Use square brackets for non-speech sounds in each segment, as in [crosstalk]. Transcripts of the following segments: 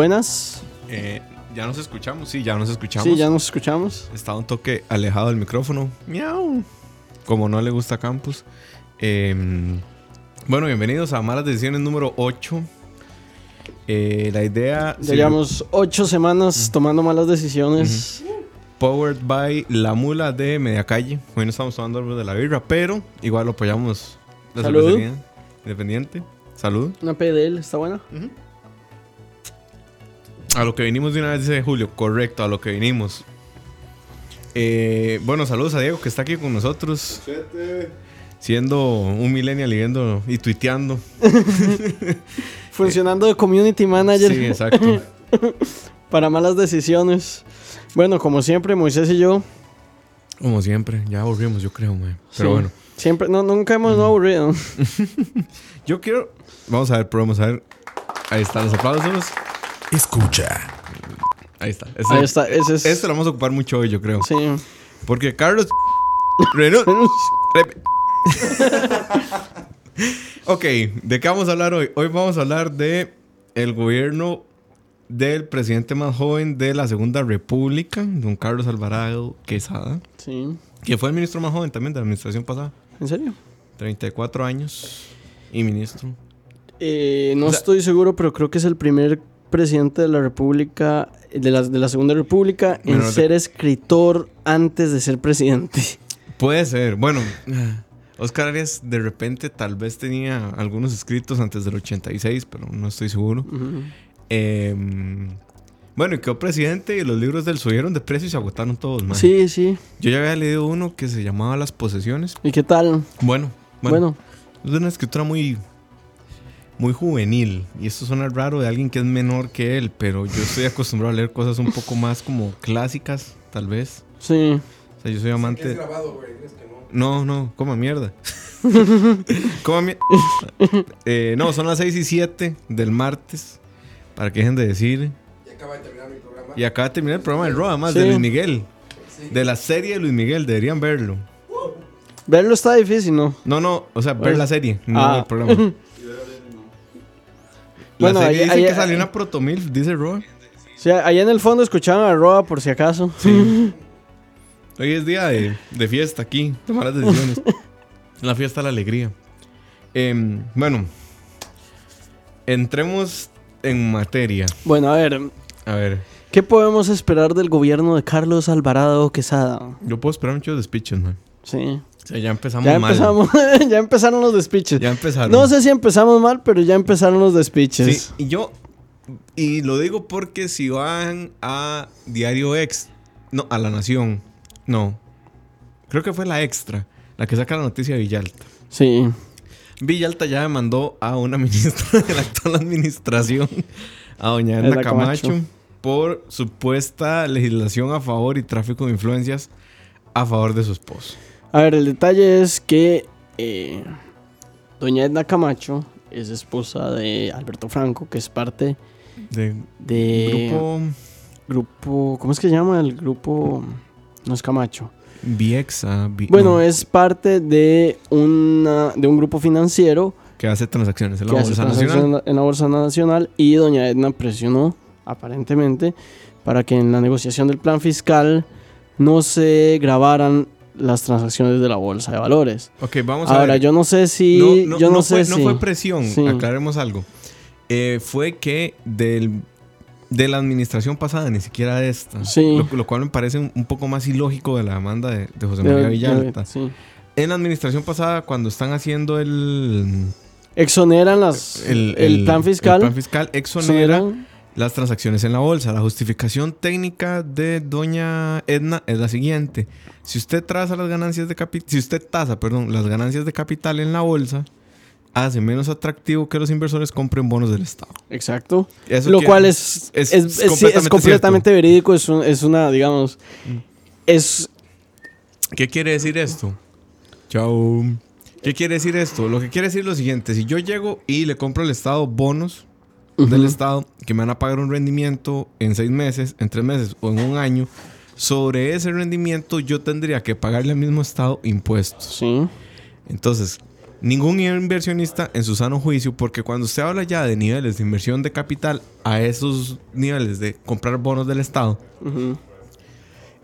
Buenas. Eh, ya nos escuchamos, sí, ya nos escuchamos. Sí, ya nos escuchamos. Estaba un toque alejado del micrófono. Miau. Como no le gusta Campus. Eh, bueno, bienvenidos a Malas Decisiones número 8. Eh, la idea. Ya llevamos ocho semanas tomando malas decisiones. Powered by la mula de Media Calle. Hoy no estamos tomando algo de la birra, pero igual lo apoyamos. La Salud. Independiente. Salud. Una PDL, ¿está buena? A lo que vinimos de una vez, dice Julio. Correcto, a lo que vinimos. Eh, bueno, saludos a Diego que está aquí con nosotros. Siendo un millennial y viendo y tuiteando. [laughs] Funcionando de community manager Sí, exacto. [laughs] para malas decisiones. Bueno, como siempre, Moisés y yo, Como siempre, ya aburrimos, yo creo, man. Pero Sí. bueno, siempre, no, nunca hemos no aburrido. [laughs] yo quiero. Vamos a ver, probamos a ver. Ahí están los aplausos. Escucha. Ahí está. Ese- Ahí está, ese es. Esto lo vamos a ocupar mucho hoy, yo creo. Sí. Porque Carlos. [laughs] [laughs] Ok, ¿de qué vamos a hablar hoy? Hoy vamos a hablar de el gobierno del presidente más joven de la Segunda República, don Carlos Alvarado Quesada, Sí. que fue el ministro más joven también de la administración pasada, ¿En serio? 34 años y ministro. Eh, no O sea- estoy seguro, pero creo que es el primer presidente de la República, de la, de la Segunda República, en ser escritor antes de ser presidente. [laughs] Puede ser, bueno, Oscar Arias de repente tal vez tenía algunos escritos antes del 86, pero no estoy seguro. Em, bueno, y quedó presidente y los libros del subieron de precio y se agotaron todos, man. Sí, sí. Yo ya había leído uno que se llamaba Las Posesiones. ¿Y qué tal? Bueno, bueno, Bueno, es una escritura muy, muy juvenil. Y esto suena raro de alguien que es menor que él, pero yo estoy acostumbrado a leer cosas un poco más como clásicas, tal vez. sí. O sea, yo soy amante. No, no, coma mierda. [laughs] coma mierda. Eh, no, son las 6 y 7 del martes. Para que dejen de decir. Y acaba de terminar mi programa. Y acaba de terminar el programa de Roa, más Sí. de Luis Miguel. De la serie de Luis Miguel, deberían verlo. Verlo está difícil, ¿no? No, no, o sea, ver la serie, no Ah. el programa. [laughs] La Bueno, serie ahí- dice ahí- que salió una protomil, dice Roa. Sea, allá en el fondo escuchaban a Roa por si acaso. [laughs] Hoy es día de, de fiesta aquí, de malas decisiones. [laughs] la fiesta de la alegría. Em, bueno, entremos en materia. Bueno, a ver, A ver, ¿qué podemos esperar del gobierno de Carlos Alvarado Quesada? yo puedo esperar muchos despiches, man. Sí. Ya empezamos Ya mal. empezamos, [laughs] ya empezaron los despiches. Ya empezaron. No sé si empezamos mal, pero ya empezaron los despiches. Sí, y yo, y lo digo porque si van a Diario Ex, no, a La Nación, no, creo que fue la Extra, la que saca la noticia de Villalta. Sí. Villalta ya demandó a una [laughs] ministra de la actual administración, a doña Camacho, Camacho. por supuesta legislación a favor y tráfico de influencias a favor de su esposo. A ver, el detalle es que eh, doña Edna Camacho es esposa de Alberto Franco, que es parte De de grupo grupo, ¿cómo es que se llama el grupo? No es Camacho. Viexa, Vi- Bueno, no, es parte de una de un grupo financiero que hace transacciones en la Bolsa Nacional. en la bolsa nacional y doña Edna presionó aparentemente para que en la negociación del plan fiscal no se grabaran las transacciones de la bolsa de valores. Ok, vamos a Ahora, ver. yo no sé si. yo no, sé fue, si. no fue presión, Sí. aclaremos algo. Eh, fue que del, de la administración pasada, ni siquiera esta. Sí. Lo, lo cual me parece un, un poco más ilógico de la demanda de, de José María de- Villalta. sí. En la administración pasada, cuando están haciendo el, Exoneran las, el, plan fiscal. el plan fiscal, exonera exoneran- las transacciones en la bolsa. La justificación técnica de doña Edna es la siguiente. Si usted traza las ganancias de capital, si usted tasa, perdón, las ganancias de capital en la bolsa, hace menos atractivo que los inversores compren bonos del Estado. Exacto. Eso Lo cual es, es es, completamente completamente verídico. Es, un- es una, digamos. Es. ¿Qué quiere decir esto? Chao. ¿Qué quiere decir esto? Lo que quiere decir lo siguiente. Si yo llego y le compro al Estado bonos del. Estado que me van a pagar un rendimiento en seis meses, en tres meses o en un año, sobre ese rendimiento yo tendría que pagarle al mismo Estado impuestos. Sí. Entonces, ningún inversionista en su sano juicio, porque cuando usted habla ya de niveles de inversión de capital a esos niveles de comprar bonos del Estado, Ujú.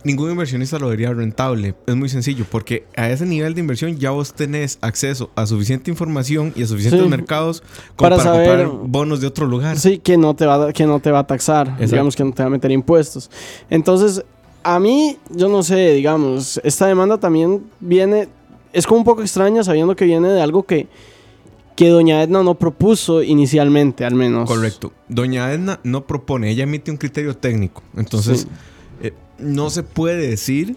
Ningún inversionista lo vería rentable. Es muy sencillo, porque a ese nivel de inversión ya vos tenés acceso a suficiente información y a suficientes Sí. mercados como Para para, saber- comprar bonos de otro lugar. Sí, que no te va, a- que no te va a taxar, Exacto. digamos que no te va a meter impuestos. Entonces, a mí, yo no sé, digamos, esta demanda también viene, es como un poco extraña sabiendo que viene de algo que, que doña Edna no propuso inicialmente, al menos. Correcto. Doña Edna no propone, ella emite un criterio técnico. Entonces, Sí. No se puede decir.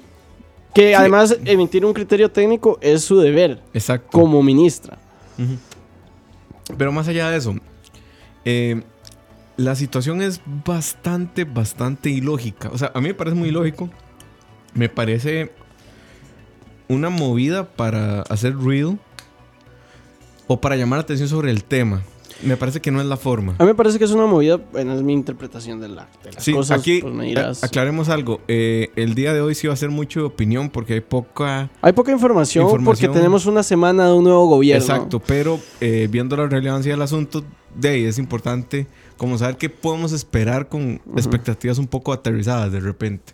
Que además emitir un criterio técnico es su deber Exacto. como ministra. Pero más allá de eso, eh, la situación es bastante, bastante ilógica. O sea, a mí me parece muy ilógico. Me parece una movida para hacer ruido o para llamar la atención sobre el tema. Me parece que no es la forma. A mí me parece que es una movida, bueno, es mi interpretación de, la, de las Sí, cosas. aquí pues me dirás. aclaremos algo. Eh, el día de hoy sí va a ser mucho de opinión porque hay poca... Hay poca información, porque tenemos una semana de un nuevo gobierno. Exacto, pero eh, viendo la relevancia del asunto, de ahí es importante como saber qué podemos esperar con expectativas un poco aterrizadas de repente.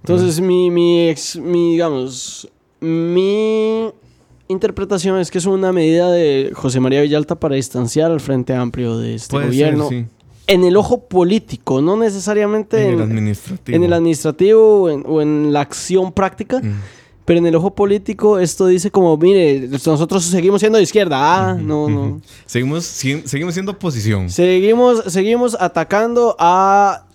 Entonces, mi, mi, ex- mi, digamos, mi interpretación es que es una medida de José María Villalta para distanciar al Frente Amplio de este Puede gobierno ser, sí. en el ojo político, no necesariamente En en, el administrativo. en el administrativo o en, o en la acción práctica, Mm. pero en el ojo político esto dice como, mire, nosotros seguimos siendo de izquierda, ah, no, no. Seguimos, si- seguimos siendo oposición. Seguimos, seguimos atacando a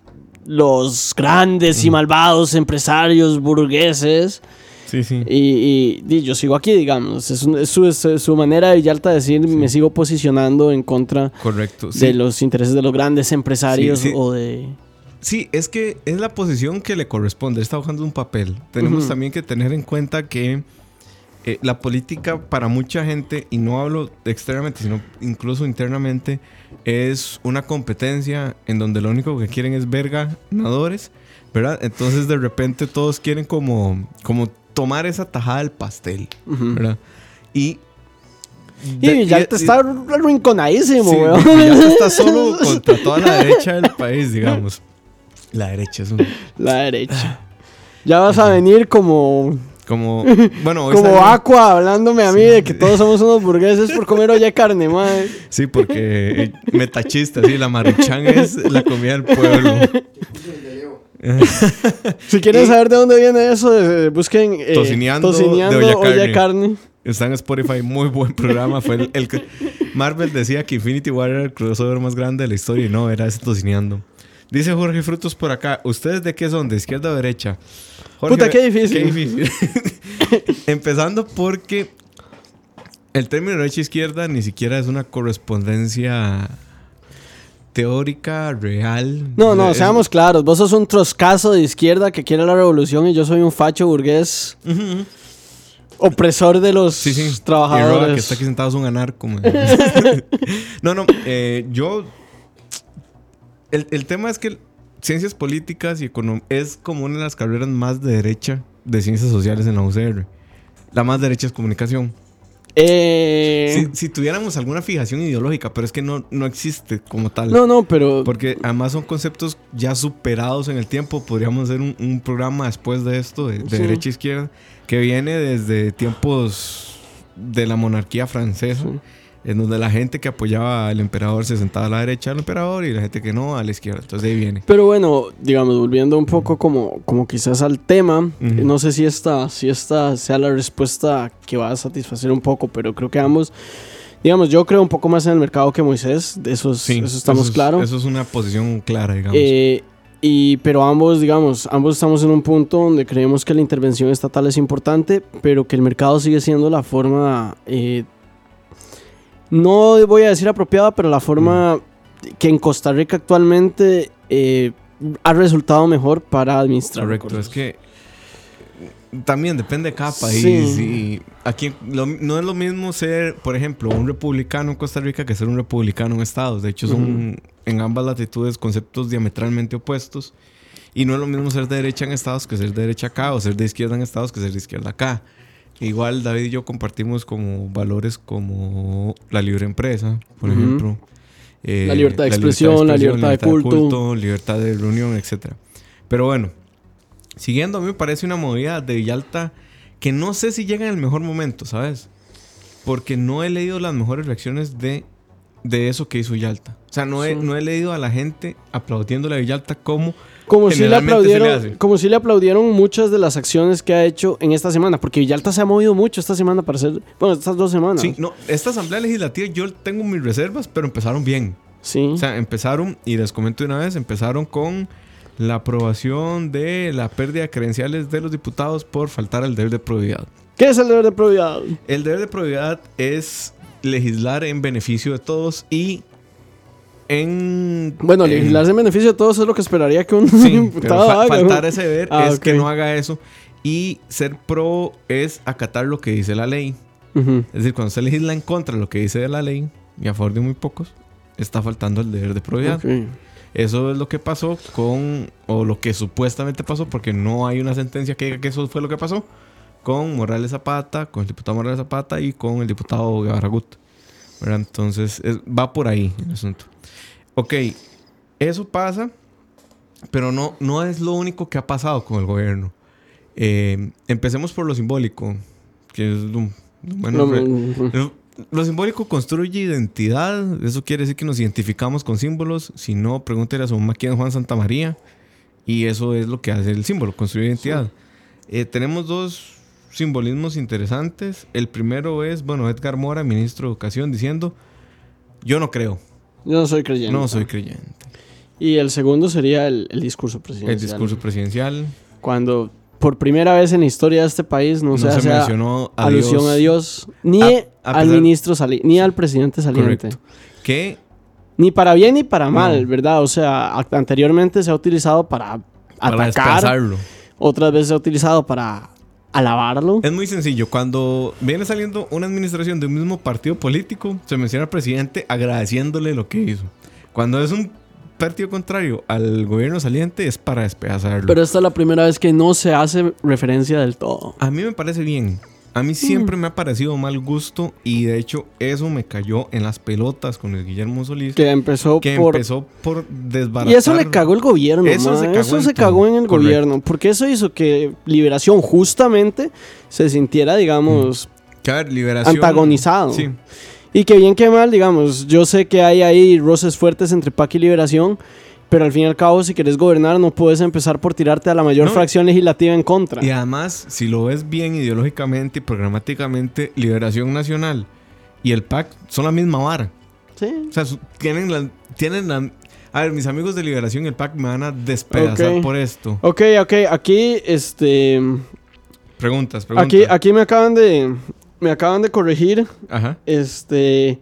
los grandes y malvados empresarios burgueses. Sí, sí. Y, y- y yo sigo aquí, digamos. Es, un- es su, es su manera de Villalta decir, me sigo posicionando en contra Correcto. Sí. de los intereses de los grandes empresarios Sí, o de... Sí, es que es la posición que le corresponde. Está bajando un papel. Tenemos también que tener en cuenta que eh, la política para mucha gente, y no hablo externamente, sino incluso internamente, es una competencia en donde lo único que quieren es ver ganadores, ¿verdad? Entonces de repente todos quieren como, como tomar esa tajada del pastel. ¿verdad? Y... Y Villalta y- está arrinconadísimo, Sí, weón. Villalta está solo contra toda la derecha del país, digamos. La derecha es un... La derecha. Ya vas a venir como, Como, [laughs] bueno, hoy como salió- Aqua hablándome a mí de que todos somos unos burgueses por comer olla de carne, madre. Sí, porque eh, metachista, sí, la maruchan es la comida del pueblo. [laughs] [laughs] Si quieren saber de dónde viene eso, eh, busquen eh, Tocineando Tocineando de olla carne. carne. Está en Spotify, muy buen programa. Fue el, el que Marvel decía que Infinity War era el crossover más grande de la historia y no, era ese tocineando. Dice Jorge Frutos por acá, ¿ustedes de qué son? ¿De izquierda o derecha? Jorge, Puta, qué difícil. Qué difícil. [laughs] Empezando porque el término derecha-izquierda ni siquiera es una correspondencia teórica, real. No, no, seamos claros. Vos sos un troscazo de izquierda que quiere la revolución y yo soy un facho burgués opresor de los Sí, sí. Y Roa, trabajadores. que está aquí sentado es un anarco. [laughs] [laughs] no, no. eh, yo. El, el tema es que ciencias políticas y economía es como una de las carreras más de derecha de ciencias sociales en la UCR. La más derecha es comunicación. Eh, Si, si tuviéramos alguna fijación ideológica, pero es que no, no existe como tal. No, no, pero... Porque además son conceptos ya superados en el tiempo. Podríamos hacer un, un programa después de esto, de, de Sí. derecha a izquierda, que viene desde tiempos de la monarquía francesa, Sí. En donde la gente que apoyaba al emperador se sentaba a la derecha del emperador y la gente que no a la izquierda. Entonces de ahí viene. Pero bueno, digamos, volviendo un poco como, como quizás al tema, Ujú. no sé si esta, si esta sea la respuesta que va a satisfacer un poco, pero creo que ambos, digamos, yo creo un poco más en el mercado que Moisés, de eso, es- Sí, eso estamos es- claros. Eso es una posición clara, digamos. Eh, y, pero ambos, digamos, ambos estamos en un punto donde creemos que la intervención estatal es importante, pero que el mercado sigue siendo la forma, eh, no voy a decir apropiada, pero la forma que en Costa Rica actualmente eh, ha resultado mejor para administrar. Correcto, recursos. es que también depende de cada país. Sí. Y aquí lo- no es lo mismo ser, por ejemplo, un republicano en Costa Rica que ser un republicano en Estados. De hecho, son en ambas latitudes conceptos diametralmente opuestos. Y no es lo mismo ser de derecha en Estados que ser de derecha acá, o ser de izquierda en Estados que ser de izquierda acá. Igual David y yo compartimos como valores como la libre empresa, por ejemplo. eh, La libertad de expresión, la libertad de culto. libertad de reunión, etc. Pero bueno, siguiendo, a mí me parece una movida de Villalta que no sé si llega en el mejor momento, ¿sabes? Porque no he leído las mejores reacciones de, de eso que hizo Villalta. O sea, no he, Sí. no he leído a la gente aplaudiéndole a Villalta como... Como si, le aplaudieron, como si le aplaudieron muchas de las acciones que ha hecho en esta semana, porque Villalta se ha movido mucho esta semana para hacer, bueno, estas dos semanas. Sí, no, esta asamblea legislativa yo tengo mis reservas, pero empezaron bien. Sí. O sea, empezaron, y les comento de una vez, empezaron con la aprobación de la pérdida de credenciales de los diputados por faltar al deber de probidad. ¿Qué es el deber de probidad? El deber de probidad es legislar en beneficio de todos y en... Bueno, en- legislarse en beneficio de todos es lo que esperaría que un [laughs] Sí, [laughs] pero diputado fa- haga. faltar ese deber Ah, es que no haga eso. Y ser pro es acatar lo que dice la ley. Es decir, cuando se legisla en contra de lo que dice la ley y a favor de muy pocos, está faltando el deber de probidad. Eso es lo que pasó con, o lo que supuestamente pasó, porque no hay una sentencia que diga que eso fue lo que pasó, con Morales Zapata, con el diputado Morales Zapata y con el diputado Guevara Gut. ¿Verdad? Entonces, es- va por ahí el asunto. Ok, eso pasa, pero no, no es lo único que ha pasado con el gobierno. Eh, empecemos por lo simbólico, que es lo, bueno, No, lo, simbólico construye identidad. Eso quiere decir que nos identificamos con símbolos. Si no, pregúntele a su mamá quién es Juan Santa María. Y eso es lo que hace el símbolo, construir identidad. Eh, tenemos dos simbolismos interesantes. El primero es, bueno, Edgar Mora, ministro de Educación, diciendo, yo no creo, Yo no soy creyente. no soy creyente. Y el segundo sería el, el discurso presidencial. El discurso presidencial Cuando por primera vez en la historia de este país no, no, se hace mencionó a alusión Dios. a Dios, ni A- a al pesar- ministro sali ni al presidente saliente. Correcto. Que Ni para bien ni para mal, No. ¿verdad? O sea, anteriormente se ha utilizado para para atacar, otras veces se ha utilizado para alabarlo. Es muy sencillo. Cuando viene saliendo una administración de un mismo partido político, se menciona al presidente agradeciéndole lo que hizo. Cuando es un partido contrario al gobierno saliente, es para despedazarlo. Pero esta es la primera vez que no se hace referencia del todo. a mí me parece bien. A mí siempre me ha parecido mal gusto y de hecho eso me cayó en las pelotas con el Guillermo Solís. Que, Que empezó por... empezó por desbaratar. Y eso le cagó el gobierno, Eso se cagó Eso en se cagó en el Correcto. gobierno. Porque eso hizo que Liberación justamente se sintiera, digamos, Que, a ver, liberación. antagonizado. Sí. Y que bien que mal, digamos, yo sé que hay ahí roces fuertes entre PAC y Liberación, pero al fin y al cabo, si quieres gobernar, no puedes empezar por tirarte a la mayor No. fracción legislativa en contra. Y además, si lo ves bien ideológicamente y programáticamente, Liberación Nacional y el PAC son la misma vara. Sí. O sea, tienen la, tienen la... A ver, mis amigos de Liberación y el PAC me van a despedazar por esto. Ok, ok, aquí, este. Preguntas, preguntas. Aquí, aquí me acaban de. Me acaban de corregir. Ajá. Este.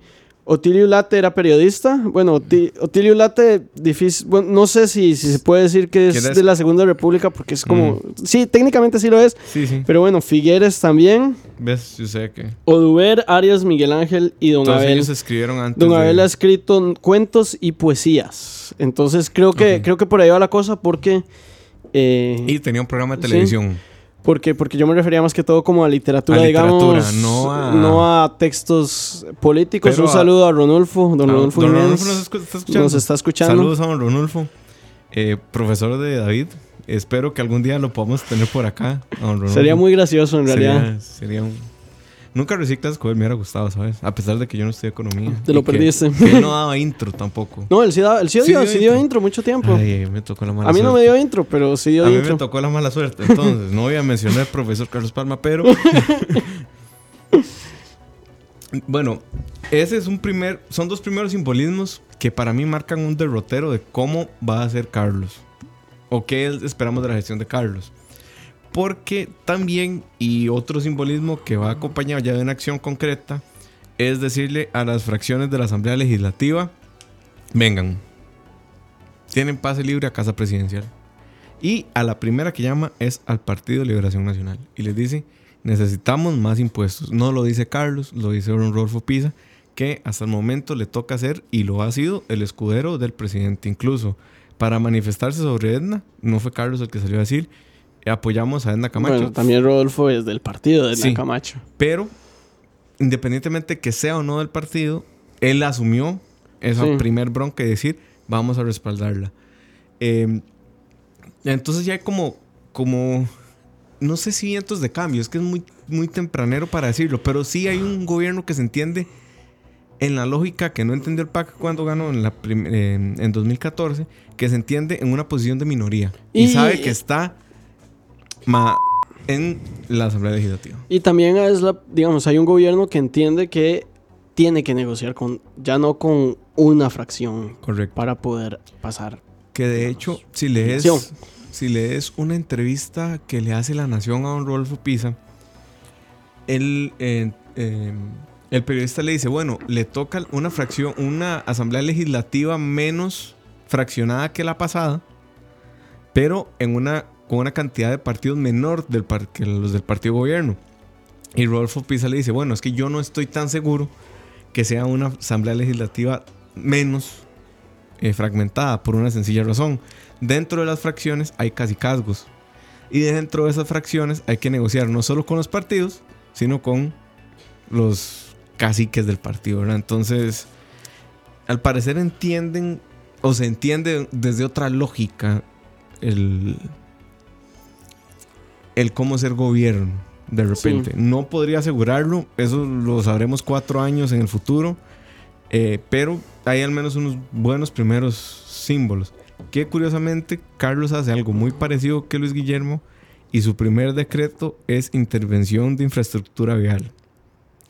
Otilio Late era periodista. Bueno, Oti- Otilio Late, difícil. Bueno, no sé si, si se puede decir que es de la Segunda República, porque es como. Sí, técnicamente sí lo es. Sí, sí. Pero bueno, Figueres también. ¿Ves? Yo sé que... Oduber, Arias, Miguel Ángel y Don Todos Abel. ellos escribieron antes Don de- Abel ha escrito cuentos y poesías. Entonces creo que, creo que por ahí va la cosa porque. eh, Y tenía un programa de Sí. Porque, porque yo me refería más que todo como a literatura, A literatura, digamos. no a- no a textos políticos. Pero Un saludo a Ronulfo. Don Ah, Ronulfo don. Ronulfo nos está escuchando. nos está escuchando. Saludos a don Ronulfo, eh, profesor de David. Espero que algún día lo podamos tener por acá. don. Sería muy gracioso en realidad. Sería, sería un... Nunca reciclas con él, me hubiera gustado, ¿sabes? A pesar de que yo no estudié economía. Te lo Y que- perdiste. que él no [laughs] daba intro tampoco. No, él sí, da- él sí, Sí dio, dio sí dio intro. intro mucho tiempo. Ay, ay, me tocó la mala a mí no me dio intro, pero sí dio A mí intro. me tocó la mala suerte. [laughs] Entonces, no voy a mencionar al profesor Carlos Palma, pero. [laughs] bueno, ese es un primer. Son dos primeros simbolismos que para mí marcan un derrotero de cómo va a ser Carlos. O qué esperamos de la gestión de Carlos. Porque también, y otro simbolismo que va acompañado ya de una acción concreta, es decirle a las fracciones de la Asamblea Legislativa: vengan, tienen pase libre a Casa Presidencial. Y a la primera que llama es al Partido de Liberación Nacional. Y les dice, necesitamos más impuestos. No lo dice Carlos, lo dice don Rodolfo Pisa, que hasta el momento le toca ser, y lo ha sido, el escudero del presidente. Incluso para manifestarse sobre Edna, no fue Carlos el que salió a decir, apoyamos a Edna Camacho. Bueno, también Rodolfo es del partido de Sí. Camacho. Pero, independientemente que sea o no del partido, él asumió esa Sí. primer bronca y decir, vamos a respaldarla. Eh, entonces ya hay como, como, no sé si vientos de cambio, es que es muy, muy tempranero para decirlo, pero sí hay un gobierno que se entiende en la lógica que no entendió el PAC cuando ganó en, la eh, en 2014, que se entiende en una posición de minoría y, Y- sabe que está ma- en la Asamblea Legislativa. Y también es la, digamos, hay un gobierno que entiende que tiene que negociar con, ya no con una fracción Correcto. para poder pasar. Que de hecho, si lees, Nación. si lees una entrevista que le hace La Nación a don Rodolfo Pisa, él, eh, eh, el periodista le dice, bueno, le toca una fracción, una asamblea legislativa menos fraccionada que la pasada, pero en una, con una cantidad de partidos menor del que los del partido gobierno. Y Rodolfo Pisa le dice, bueno, es que yo no estoy tan seguro que sea una asamblea legislativa menos eh, fragmentada por una sencilla razón. Dentro de las fracciones hay casi casgos. Y dentro de esas fracciones hay que negociar no solo con los partidos, sino con los caciques del partido, ¿verdad? Entonces, al parecer entienden o se entiende desde otra lógica el, el cómo ser gobierno de repente. No podría asegurarlo, eso lo sabremos cuatro años en el futuro, eh, pero hay al menos unos buenos primeros símbolos. Que curiosamente Carlos hace algo muy parecido que Luis Guillermo y su primer decreto es intervención de infraestructura vial.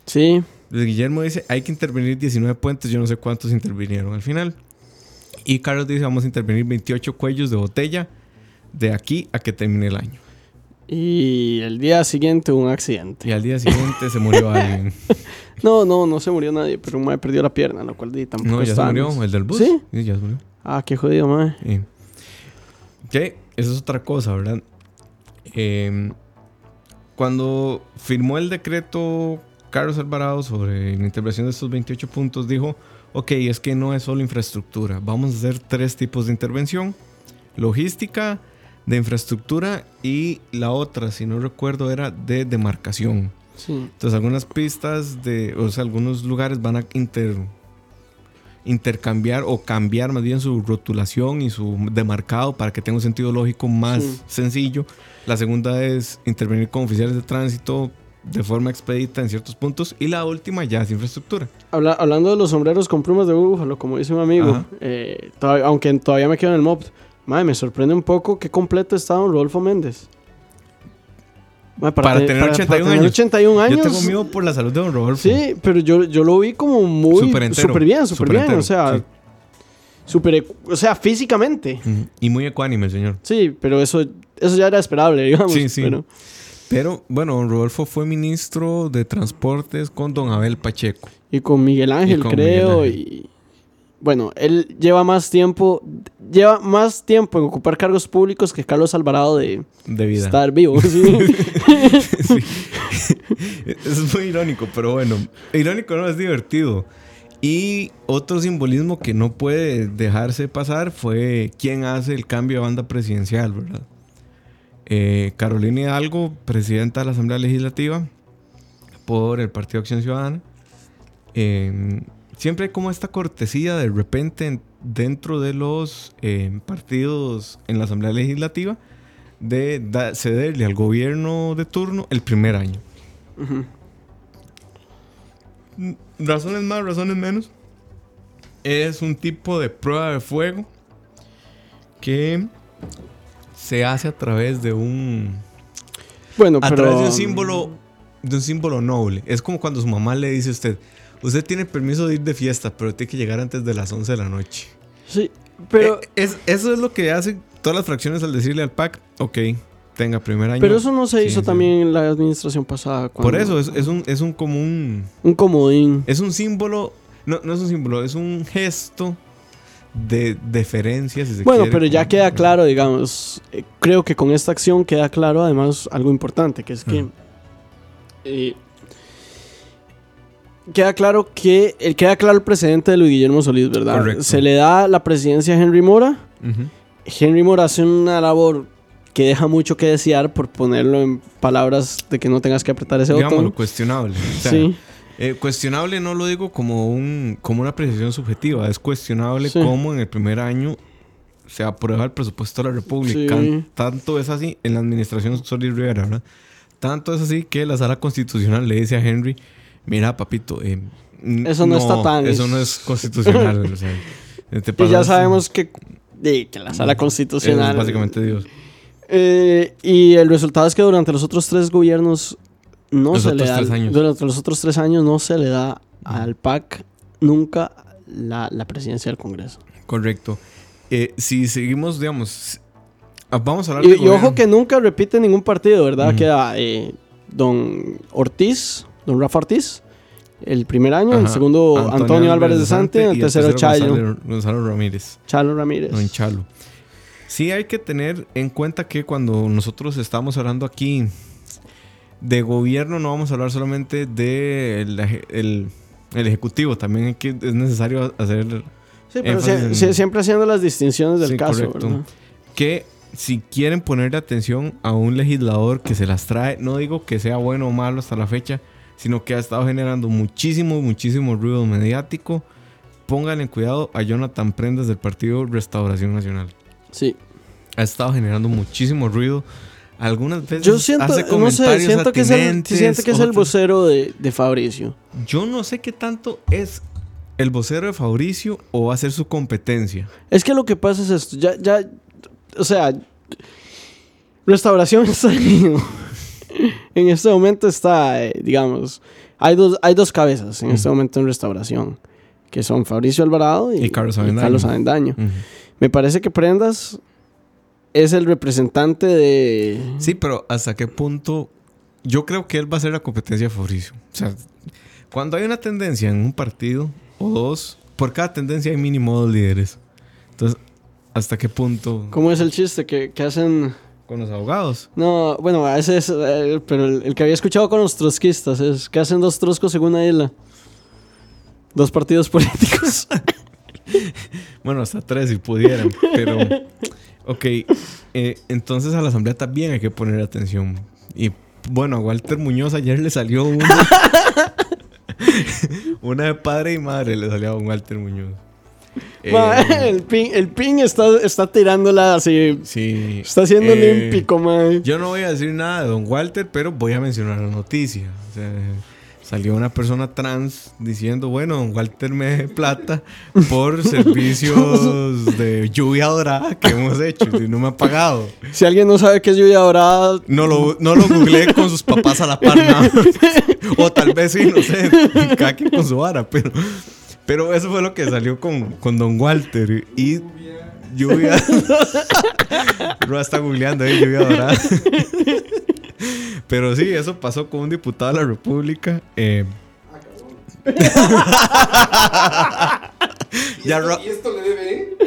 Sí, Luis Guillermo dice hay que intervenir 19 puentes, yo no sé cuántos intervinieron al final. Y Carlos dice vamos a intervenir 28 cuellos de botella de aquí a que termine el año. Y el día siguiente un accidente. Y al día siguiente se murió alguien. [laughs] No, no, no se murió nadie, pero un mae perdió la pierna, lo cual di, tampoco No, ya se murió, el del bus. ¿Sí? ya se murió. Ah, qué jodido, mae. Sí. Que eso es otra cosa, ¿verdad? Eh, cuando firmó el decreto Carlos Alvarado sobre la intervención de estos 28 puntos, dijo, ok, es que no es solo infraestructura, vamos a hacer tres tipos de intervención, logística, de infraestructura y la otra, si no recuerdo, era de demarcación. Sí. Entonces algunas pistas de, o sea, algunos lugares van a inter, intercambiar o cambiar más bien su rotulación y su demarcado para que tenga un sentido lógico más Sí. sencillo. La segunda es intervenir con oficiales de tránsito de forma expedita en ciertos puntos. Y la última ya es infraestructura. Habla- hablando de los sombreros con plumas de búfalo, como dice un amigo, eh, todavía- aunque todavía me quedo en el mob, mae, me sorprende un poco qué completo está don Rodolfo Méndez. Mae, Para te- tener 81 tener años. 81 años. Yo tengo miedo por la salud de don Rodolfo. Sí, pero yo, yo lo vi como muy Súper bien, súper bien, entero, o sea, sí. o sea, físicamente. Y muy ecuánime el señor. Sí, pero eso, eso ya era esperable, [laughs] digamos. Sí, sí. pero- Pero bueno, don Rodolfo fue ministro de Transportes con don Abel Pacheco. y con Miguel Ángel, con creo, Miguel Ángel. y bueno, él lleva más tiempo, lleva más tiempo en ocupar cargos públicos que Carlos Alvarado de De vida. estar vivo. [laughs] sí. Sí. [laughs] Es muy irónico, pero bueno. Irónico no, es divertido. Y otro simbolismo que no puede dejarse pasar fue quién hace el cambio de banda presidencial, ¿verdad? Eh, Carolina Hidalgo, presidenta de la Asamblea Legislativa por el Partido Acción Ciudadana. Eh, siempre hay como esta cortesía de repente en- dentro de los eh, partidos en la Asamblea Legislativa de cederle al gobierno de turno el primer año. Ujú. Mm, Razones más, razones menos. Es un tipo de prueba de fuego que se hace a través de un Bueno, a pero. través de un símbolo de un símbolo noble. Es como cuando su mamá le dice a usted, usted tiene permiso de ir de fiesta, pero tiene que llegar antes de las 11 de la noche. Sí, pero. Eh, es, eso es lo que hacen todas las fracciones al decirle al PAC, ok, tenga primer año. pero eso no se hizo sí. también en la administración pasada. Por eso, es, es un, es un común... Un comodín. Es un símbolo, no, no es un símbolo, es un gesto de deferencia, si se Bueno, quiere, pero ya como- queda claro, digamos, eh, creo que con esta acción queda claro además algo importante, que es que eh, queda claro que el queda claro el precedente de Luis Guillermo Solís, ¿verdad? Correcto. Se le da la presidencia a Henry Mora. Henry Mora hace una labor que deja mucho que desear por ponerlo en palabras de que no tengas que apretar ese Digámoslo, botón. cuestionable. O sea, sí, eh, cuestionable no lo digo como, un, como una apreciación subjetiva, es cuestionable Sí. cómo en el primer año se aprueba el presupuesto de la República. Sí. Tanto es así en la administración Solís Rivera, ¿verdad? Tanto es así que la sala constitucional le dice a Henry, mira, papito, eh, Eso no está tan- Eso no es [laughs] constitucional. o sea, te y ya sabemos que, de, que la sala es constitucional... básicamente Dios. Eh, y el resultado es que durante los otros tres gobiernos no Los se le da. tres años. Durante los otros tres años no se le da al PAC nunca la, la presidencia del Congreso. Correcto. Eh, si seguimos, digamos, ah, vamos a hablar Y, de y ojo que nunca repite ningún partido, ¿verdad? Ujú. Queda eh, don Ortiz, don Rafa Ortiz, el primer año, el segundo Antonio, Álvarez de Sante, el tercero Chayo, Gonzalo, Gonzalo Ramírez. Chalo Ramírez. Don Chalo. Sí hay que tener en cuenta que cuando nosotros estamos hablando aquí de gobierno no vamos a hablar solamente del de el, el ejecutivo, también hay que, es necesario hacer Sí, pero en- siempre haciendo las distinciones del Sí, caso, que si quieren ponerle atención a un legislador que se las trae, no digo que sea bueno o malo hasta la fecha, sino que ha estado generando muchísimo, muchísimo ruido mediático, pónganle cuidado a Jonathan Prendas del Partido Restauración Nacional. Sí. Ha estado generando muchísimo ruido. Algunas veces Yo siento, hace no sé, siento que es el, siento que es el vocero de, de Fabricio. Yo no sé qué tanto es el vocero de Fabricio o va a ser su competencia. Es que lo que pasa es esto, ya, ya, o sea, restauración [laughs] está ahí, En este momento está, eh, digamos, hay dos, hay dos cabezas en este momento en restauración, que son Fabricio Alvarado y, Y Carlos Avendaño. Carlos Avendaño. Me parece que Prendas es el representante de... Sí, pero ¿hasta qué punto? Yo creo que él va a ser la competencia de Fabricio. O sea, cuando hay una tendencia en un partido o dos, por cada tendencia hay mínimo dos líderes. Entonces, ¿hasta qué punto? ¿Cómo es el chiste que, que hacen? Con los abogados. No, bueno, ese es, eh, pero el, el que había escuchado con los trotskistas es que hacen dos troscos en una isla. Dos partidos [laughs] políticos. [laughs] Bueno, hasta tres si pudieran, pero... [laughs] Ok, eh, entonces a la asamblea también hay que poner atención. Y bueno, a Walter Muñoz ayer le salió una... una de padre y madre le salió a Walter Muñoz. Eh, [laughs] el pin, el pin está, está tirándola así. Sí. Está siendo Eh, olímpico, man. Yo no voy a decir nada de Don Walter, pero voy a mencionar la noticia. O sea, salió una persona trans diciendo, bueno, Don Walter me dé plata por [laughs] servicios de lluvia dorada que hemos hecho y no me ha pagado. Si alguien no sabe qué es lluvia dorada, No lo, no lo googleé con sus papás a la par, nada. [laughs] O tal vez sí, no sé, cada quien con su vara, pero... Pero eso fue lo que salió con, con Don Walter. Y lluvia... Roa está googleando ahí, lluvia dorada. Pero sí, eso pasó con un diputado de la República. eh, [laughs] ya Ro- ¿Y esto le debe?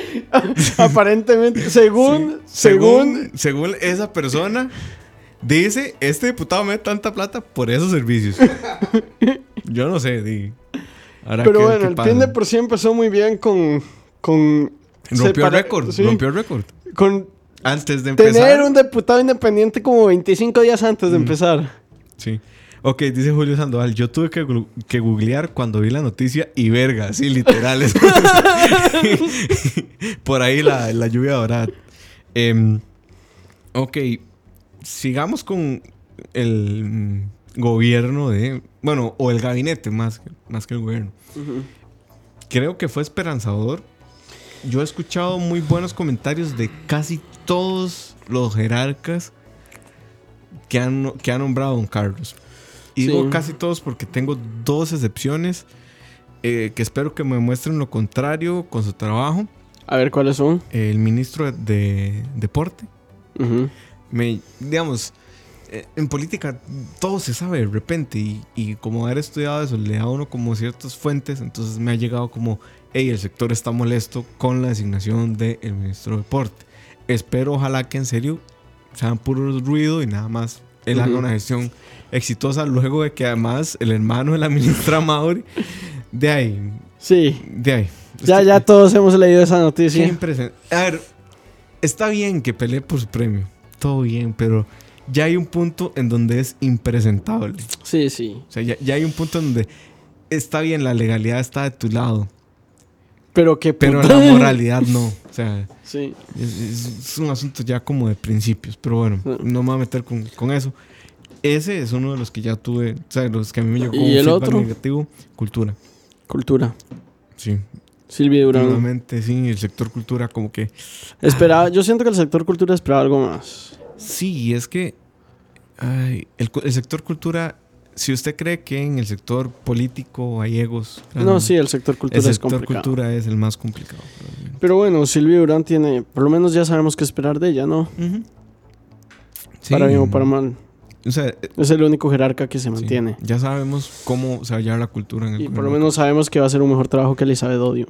aparentemente, según, según, según, según esa persona, dice, este diputado me da tanta plata por esos servicios. [laughs] Yo no sé, di. Ahora, pero ¿qué- bueno, el pasa? pin de por sí empezó muy bien con, con Rompió récord, sí, rompió récord. con Antes de empezar. Tener un diputado independiente como 25 días antes de empezar. Sí. Ok, dice Julio Sandoval. Yo tuve que, que googlear cuando vi la noticia y verga, sí, literal. [laughs] [laughs] Por ahí la, la lluvia dorada. Em, ok, sigamos con el mm, gobierno de. Bueno, o el gabinete más, más que el gobierno. Creo que fue esperanzador. Yo he escuchado muy buenos comentarios de casi todos los jerarcas que han, que han nombrado a Don Carlos. Y Sí. digo casi todos porque tengo dos excepciones eh, que espero que me muestren lo contrario con su trabajo. A ver cuáles son. El ministro de Deporte. Ujú. Me, digamos, en política todo se sabe de repente y, y como haber estudiado eso le da a uno como ciertas fuentes, entonces me ha llegado como, hey, el sector está molesto con la designación del ministro de Deporte. Espero ojalá que en serio sean puro ruido y nada más él haga una gestión exitosa luego de que además el hermano de la [laughs] ministra Mauri, de ahí, Sí. de ahí. Ya, ya todos hemos leído esa noticia. A ver, está bien que pelee por su premio. Todo bien, pero ya hay un punto en donde es impresentable. Sí, sí. O sea, ya, ya hay un punto en donde está bien, la legalidad está de tu lado, Pero que pero la [laughs] moralidad no. O sea, Sí. es, es- un asunto ya como de principios. Pero bueno, no me voy a meter con, con eso. Ese es uno de los que ya tuve, o sea, los que a mí me llegó ¿Y como el otro? negativo. Cultura. Cultura. Sí. Silvia Durán. Nuevamente, sí, el sector cultura como que Esperaba, yo siento que el sector cultura esperaba algo más. Sí, es que ay, el, sector cultura, si usted cree que en el sector político hay egos, No, sí, el sector cultura el es sector complicado. cultura es el más complicado. Pero bueno, Silvia Durán tiene, por lo menos ya sabemos qué esperar de ella, ¿no? Sí, Para bien o para mal. O sea, eh, Es el único jerarca que se sí, mantiene. ya sabemos cómo se va a llevar la cultura en el Y por lo menos sabemos que va a hacer un mejor trabajo que Elizabeth Odio.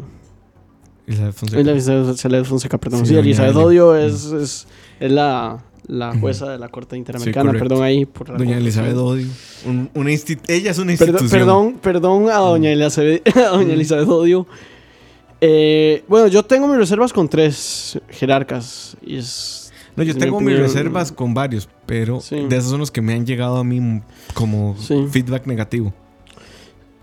Elizabeth Fonseca. Elizabeth Elizabeth Fonseca, perdón. Sí, Sí, Elizabeth Eli. Odio es, es, es la, la jueza de la Corte Interamericana, perdón ahí. Por la Doña confusión. Elizabeth Odio. Un- una ella es una institución. perdón, perdón a doña Elizabeth, [laughs] a doña Elizabeth Odio. Eh, bueno, yo tengo mis reservas con tres jerarcas. Y es. No, yo mi tengo mis reservas con varios, pero Sí. de esos son los que me han llegado a mí como Sí. feedback negativo.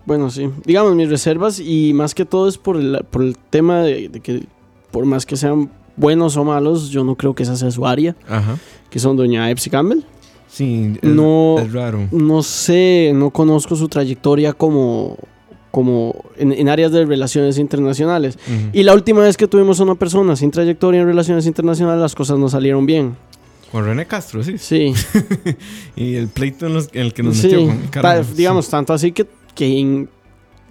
Bueno, sí. Digamos, mis reservas y más que todo es por el, por el tema de, de que por más que sean buenos o malos, yo no creo que esa sea su área, Ajá. Que son doña Epsi Campbell. Sí, es, No- es raro. No sé, no conozco su trayectoria como, como en, en áreas de relaciones internacionales. Ujú. Y la última vez que tuvimos a una persona sin trayectoria en relaciones internacionales, las cosas no salieron bien. Con René Castro, sí. Sí, [laughs] Y el pleito en, los- en el que nos sí. metió con Ta- Carlos. digamos, tanto así que, que en-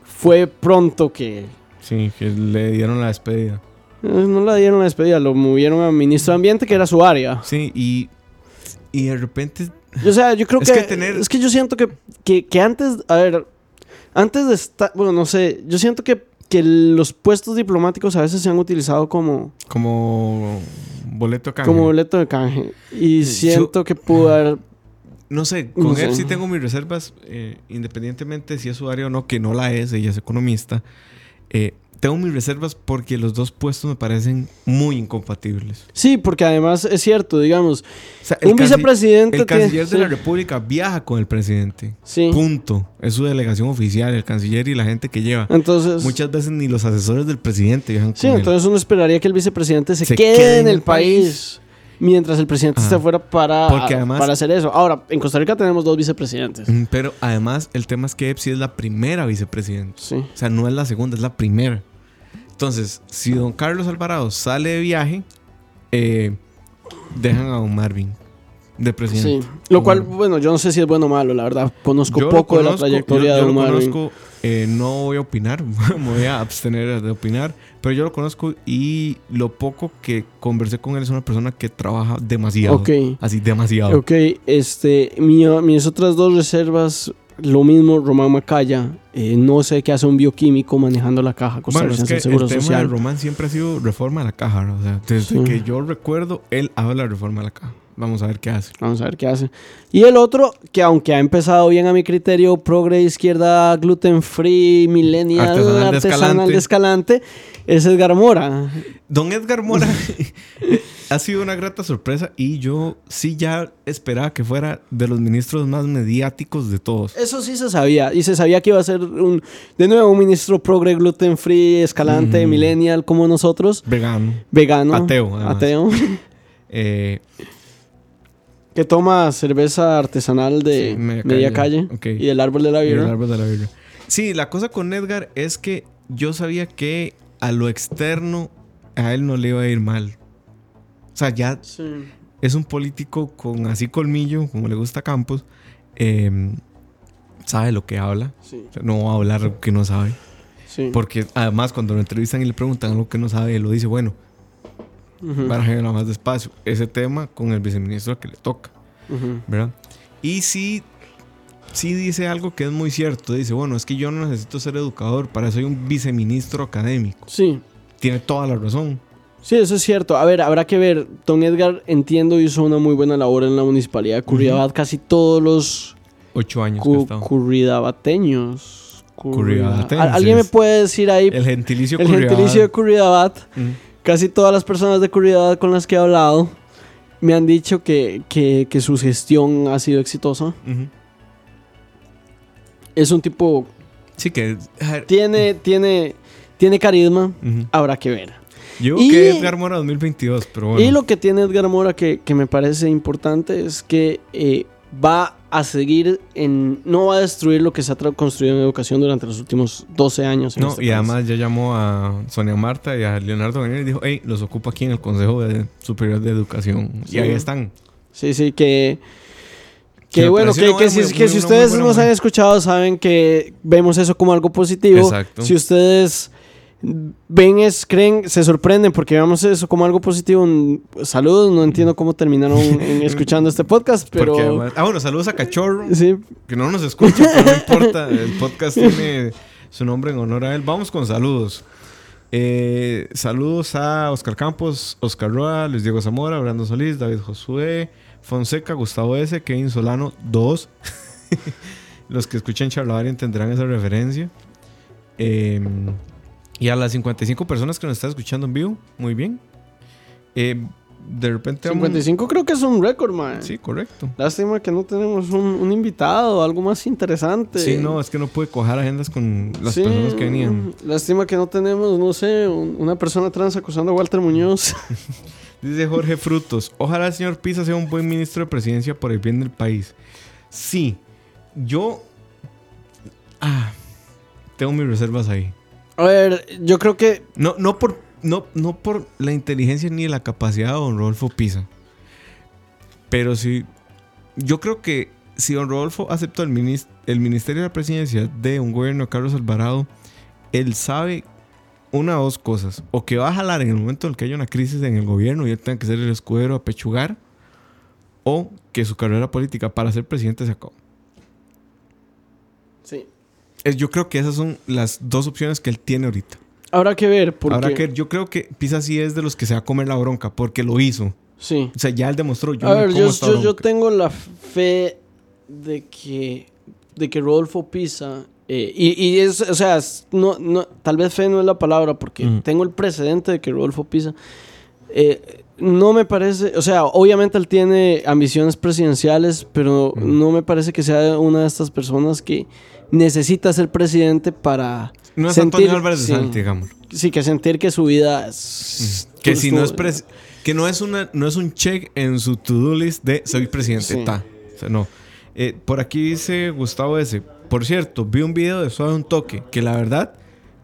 fue pronto que Sí, que le dieron la despedida. Eh, no la dieron la despedida, lo movieron a ministro de Ambiente, que era su área. Sí, y, y de repente. O sea, yo creo [laughs] Es que, que tener- Es que yo siento que, que, que antes... A ver, antes de estar... Bueno, no sé. Yo siento que, que los puestos diplomáticos a veces se han utilizado como, Como boleto acá. como boleto de canje. Y siento que pudo haber... No sé, con No él sé. sí tengo mis reservas, eh, independientemente si es su área o no, que no la es, ella es economista. eh, tengo mis reservas porque los dos puestos me parecen muy incompatibles. Sí, porque además es cierto, digamos, O sea, el un vicepresidente... El tiene- canciller de sí, la República viaja con el presidente. Sí. Punto. Es su delegación oficial, el canciller y la gente que lleva. Entonces... Muchas veces ni los asesores del presidente viajan Sí, con él. entonces uno esperaría que el vicepresidente se, Se quede, en el país, mientras el presidente Ajá. esté fuera para, además- para hacer eso. Ahora, en Costa Rica tenemos dos vicepresidentes. Mm, Pero además, el tema es que Epsi es la primera vicepresidenta. Sí. O sea, no es la segunda, es la primera. Entonces, si don Carlos Alvarado sale de viaje, eh, dejan a don Marvin de presidente. Sí. Lo cual, Bueno. bueno, yo no sé si es bueno o malo, la verdad. Conozco Yo poco de la trayectoria yo- de yo Don lo Marvin. conozco, eh, no voy a opinar, [laughs] me voy a abstener de opinar, pero yo lo conozco y lo poco que conversé con él es una persona que trabaja demasiado. Ok. Así, demasiado. Ok, este, mi- mis otras dos reservas, lo mismo, Román Macaya. eh, no sé qué hace un bioquímico manejando la caja Bueno, es costarricense que del Seguro el tema Social. de Román siempre ha sido reforma de la caja, ¿no? O sea, desde Sí. que yo recuerdo, él habla de reforma de la caja. Vamos a ver qué hace. Vamos a ver qué hace. Y el otro, que aunque ha empezado bien a mi criterio, progre izquierda, gluten free, millennial, Artesanal de Escalante. de escalante, es Edgar Mora. Don Edgar Mora, [laughs] ha sido una grata sorpresa y yo sí ya esperaba que fuera de los ministros más mediáticos de todos. Eso sí se sabía. Y se sabía que iba a ser un, de nuevo un ministro progre, gluten free, escalante, millennial como nosotros. Vegano. Vegano. Ateo, además. Ateo. [laughs] Eh, que toma cerveza artesanal de Sí, media media, calle. Y el árbol de la birra. árbol de la birra. Sí, la cosa con Edgar es que yo sabía que a lo externo a él no le iba a ir mal. O sea, ya Sí. es un político con así colmillo, como le gusta a Campos. eh, sabe lo que habla. Sí. O sea, no va a hablar algo que no sabe. sí. Porque además cuando lo entrevistan y le preguntan algo que no sabe, él lo dice, bueno, Ujú, barajémoslo más despacio. Ese tema con el viceministro que le toca. ¿verdad? Y sí, sí dice algo que es muy cierto. Dice, bueno, es que yo no necesito ser educador, para eso soy un viceministro académico. Sí. Tiene toda la razón. Sí, eso es cierto. A ver, habrá que ver. Don Edgar, entiendo, hizo una muy buena labor en la municipalidad de Curridabat. Casi todos los Ocho años cu curridabateños. Currida- Curridabatenses. ¿Al- ¿Alguien me puede decir ahí el, El gentilicio gentilicio de Curridabat? Casi todas las personas de Curridabat con las que he hablado me han dicho que, que, que su gestión ha sido exitosa. Es un tipo... Sí, que... Tiene, tiene, tiene carisma. Habrá que ver. Yo Y- que Edgar Mora 2022, pero bueno. Y lo que tiene Edgar Mora que, que me parece importante es que eh, va a seguir en... No va a destruir lo que se ha construido en educación durante los últimos 12 años. en No, este y país. además ya llamó a Sonia Marta y a Leonardo Gabriel y dijo, hey, los ocupo aquí en el Consejo de Superior de Educación. Sí. Y ahí están. Sí, sí, que... Que bueno, que, que si, muy- que si una muy ustedes buena nos han escuchado saben que vemos eso como algo positivo. Exacto. Si ustedes ven, es, creen, se sorprenden porque vemos eso como algo positivo. Saludos, no entiendo cómo terminaron [laughs] en- escuchando este podcast, pero... Porque ah, bueno, saludos a Cachorro, Sí, que no nos escucha, pero no importa. El podcast tiene su nombre en honor a él. Vamos con saludos. Eh, saludos a Oscar Campos, Oscar Roa, Luis Diego Zamora, Brando Solís, David Josué, Fonseca, Gustavo S., Kevin Solano, 2. [laughs] Los que escuchan Charlavar entenderán esa referencia. Eh, y a las 55 personas que nos están escuchando en vivo, muy bien. Eh, de repente vamos- 55 creo que es un récord, man. Sí, correcto. Lástima que no tenemos un, un invitado, algo más interesante. Sí, no, es que no pude coger agendas con las Sí, personas que venían. Lástima que no tenemos, no sé, un- una persona trans acusando a Walter Muñoz. [laughs] Dice Jorge Frutos, ojalá el señor Pisa sea un buen ministro de presidencia por el bien del país. Sí, yo... Ah, tengo mis reservas ahí. A ver, yo creo que No, no, por, no, no por la inteligencia ni la capacidad de don Rodolfo Pisa. Pero sí, yo creo que si don Rodolfo aceptó el, minis- el Ministerio de la Presidencia de un gobierno de Carlos Alvarado, él sabe una o dos cosas. O que va a jalar en el momento en el que haya una crisis en el gobierno y él tenga que ser el escudero a pechugar. O que su carrera política para ser presidente se acabó. sí. Es- Yo creo que esas son las dos opciones que él tiene ahorita. Habrá que ver, porque Ahora que yo creo que Pisa sí es de los que se va a comer la bronca porque lo hizo. sí. O sea, ya él demostró. Yo a ver, yo, tengo la fe de que de que Rodolfo Pisa eh, y, y es, o sea, es- no, no, tal vez fe no es la palabra porque Mm. tengo el precedente de que Rodolfo Pisa eh, no me parece, o sea, obviamente él tiene ambiciones presidenciales, pero Mm. no me parece que sea una de estas personas que necesita ser presidente para No es sentir- Antonio Álvarez de sí. Santi, digamos. Sí, que sentir que su vida es... Que si no es pres- que no es una no es un check en su to-do list de soy presidente, Sí. ta. O sea, no. Eh, por aquí dice Gustavo S. Por cierto, vi un video de Suave un toque que la verdad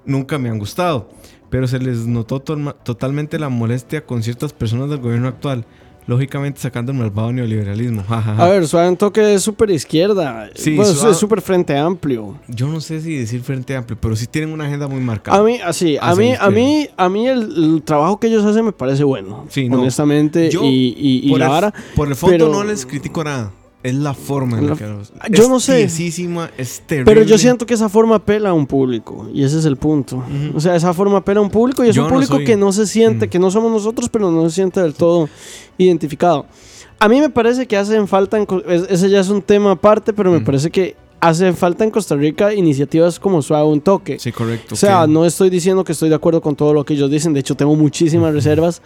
nunca me han gustado, pero se les notó tolma- totalmente la molestia con ciertas personas del gobierno actual, lógicamente sacando el malvado neoliberalismo. Ja, ja, ja. A ver, Suave toque es súper izquierda. Sí, Bueno, es- Suave- es súper frente amplio. Yo no sé si decir frente amplio, pero sí tienen una agenda muy marcada. A mí, así, a Hacia mí, a mí, a mí el, el trabajo que ellos hacen me parece bueno. Sí, no. honestamente. Yo, y y, y por, la el, vara. por el fondo pero- no les critico nada. Es la forma en la, La- que lo- Yo no sé. es terrible. Pero yo siento que esa forma apela a un público. Y ese es el punto. O sea, esa forma apela a un público y es Yo un no público soy- que no se siente, Mm. que no somos nosotros, pero no se siente del todo identificado. A mí me parece que hacen falta, en ese ya es un tema aparte, pero me Mm. parece que hace falta en Costa Rica iniciativas como Suave un Toque. Sí, correcto. O sea, ok. no estoy diciendo que estoy de acuerdo con todo lo que ellos dicen, de hecho tengo muchísimas reservas,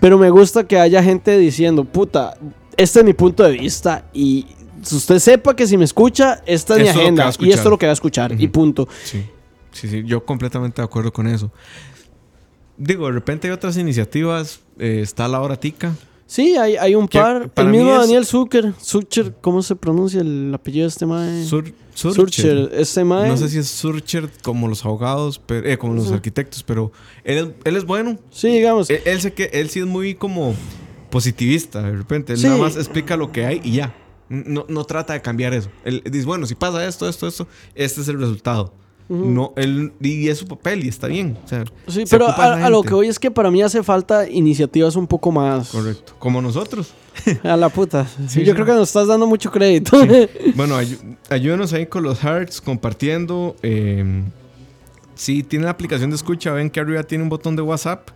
Pero me gusta que haya gente diciendo, puta, este es mi punto de vista y usted sepa que si me escucha, esta es mi Esto que agenda y esto es lo que va a escuchar y punto. Sí, sí, sí, yo completamente de acuerdo con eso. Digo, de repente hay otras iniciativas. eh, está la hora tica. Sí, hay, hay un par. para El mismo es- Daniel Zucker, Zucker, ¿cómo se pronuncia el apellido de este mae? Sur, Surcher. Surcher, este mae. No sé si es Surcher como los abogados, pero, eh, como los arquitectos, pero él, es- él es bueno. Sí, digamos. Él, él sé que él sí es muy como positivista de repente. Él Sí. nada más explica lo que hay y ya. No, no trata de cambiar eso. Él dice, bueno, si pasa esto, esto, esto, este es el resultado. No, él, y es su papel y está bien. O sea, Sí, se pero a, a lo que voy es que para mí hace falta iniciativas un poco más. Correcto. Como nosotros. [laughs] A la puta. Sí, Yo sí. creo que nos estás dando mucho crédito. [laughs] Bueno, ayúdenos ahí con los hearts, compartiendo. eh, si tienen la aplicación de escucha, ven que arriba tiene un botón de WhatsApp.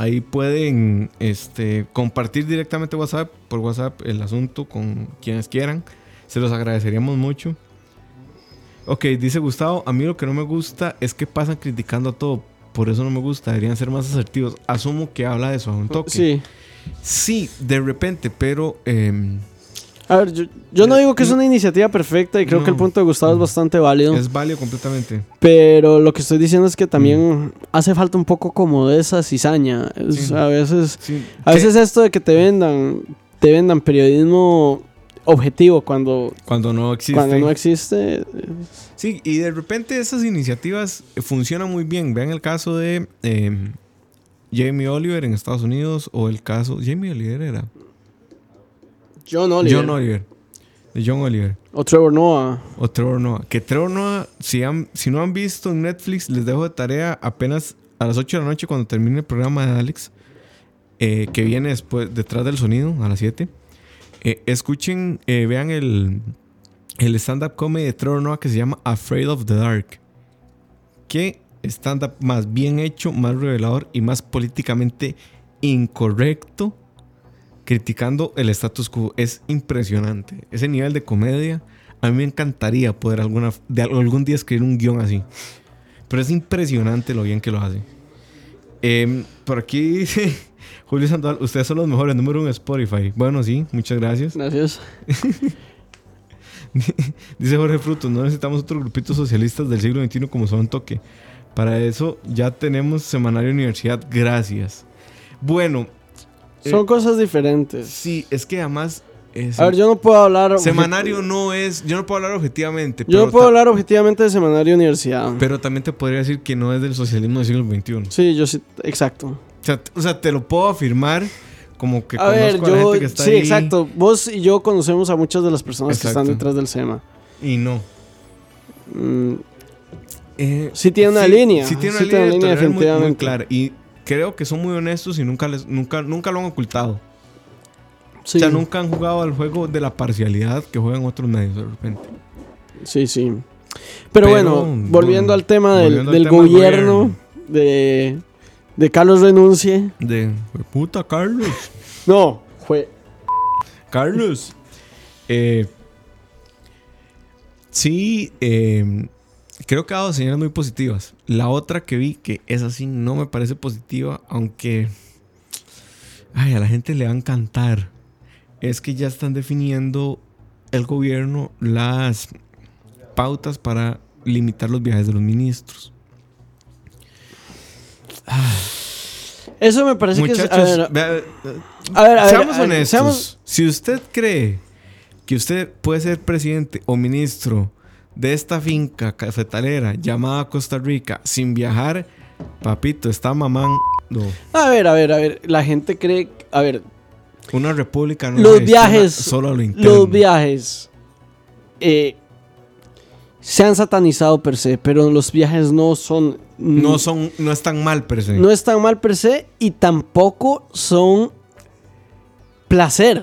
Ahí pueden este, compartir directamente WhatsApp por WhatsApp el asunto con quienes quieran. Se los agradeceríamos mucho. Ok, dice Gustavo, a mí lo que no me gusta es que pasan criticando a todo. Por eso no me gusta, deberían ser más asertivos. Asumo que habla de eso a un toque. sí. Sí, de repente, pero... em, A ver, yo, yo no digo que es una iniciativa perfecta y creo que el punto de Gustavo es bastante válido. es válido completamente. Pero lo que estoy diciendo es que también hace falta un poco como de esa cizaña. Es- Sí. A veces, Sí, a veces esto de que te vendan, te vendan periodismo objetivo cuando, Cuando no existe. cuando no existe. Sí, y de repente esas iniciativas eh, funcionan muy bien. Vean el caso de eh, Jamie Oliver en Estados Unidos o el caso... Jamie Oliver era. John Oliver John Oliver. De John Oliver. o Trevor Noah. O Trevor Noah. Que Trevor Noah, si, han- si no han visto en Netflix, les dejo de tarea apenas a las 8 de la noche cuando termine el programa de Alex. eh, que viene después, detrás del sonido, a las 7. eh, escuchen, eh, vean el, el stand-up comedy de Trevor Noah que se llama Afraid of the Dark. Que stand-up más bien hecho, más revelador y más políticamente incorrecto. Criticando el status quo. Es impresionante. Ese nivel de comedia. A mí me encantaría poder alguna, de algún día escribir un guion así. Pero es impresionante lo bien que lo hace. Em, por aquí dice [laughs] Julio Sandoval, ustedes son los mejores, número uno en Spotify. Bueno, sí, muchas gracias. Gracias. [laughs] Dice Jorge Frutos, no necesitamos otro grupito socialistas del siglo XXI como son Toque. Para eso ya tenemos Semanario Universidad, gracias. Bueno, eh, Son cosas diferentes. sí, es que además... es- A ver, yo no puedo hablar. Semanario no es... Yo no puedo hablar objetivamente. Yo no puedo hablar objetivamente de Semanario Universidad. Pero también te podría decir que no es del socialismo del siglo XXI. Sí, yo sí, exacto. O sea, t- o sea, te lo puedo afirmar como que A ver, conozco a la yo. gente que está Sí, ahí exacto. Vos y yo conocemos a muchas de las personas que están detrás del SEMA. Y no. Mm, Eh, Sí tiene una línea, Sí tiene una sí línea, tiene una línea editorial muy- muy, definitivamente. clara. Y creo que son muy honestos y nunca, les, nunca, nunca lo han ocultado. sí, O sea, nunca han jugado al juego de la parcialidad que juegan otros medios de repente. sí, sí. Pero, Pero, bueno, volviendo bueno, al tema del, volviendo al del tema del gobierno, gobierno. de, de Carlos Renuncie. De puta, Carlos. [laughs] No, fue. Carlos. Eh, sí, eh, creo que ha dado señales muy positivas. La otra que vi, que es así, no me parece positiva, aunque ay, a la gente le va a encantar, es que ya están definiendo el gobierno las pautas para limitar los viajes de los ministros. Eso me parece que es. Muchachos, A ver, vea, a ver, a ver, seamos a ver, honestos. seamos- Si usted cree que usted puede ser presidente o ministro de esta finca cafetalera llamada Costa Rica sin viajar, papito, está mamando. a ver, a ver, a ver. La gente cree. A ver, Una república no Los viajes- solo a lo interno. los viajes. eh, se han satanizado per se, pero los viajes no son. no son, no están mal per se. no están mal per se y tampoco son placer.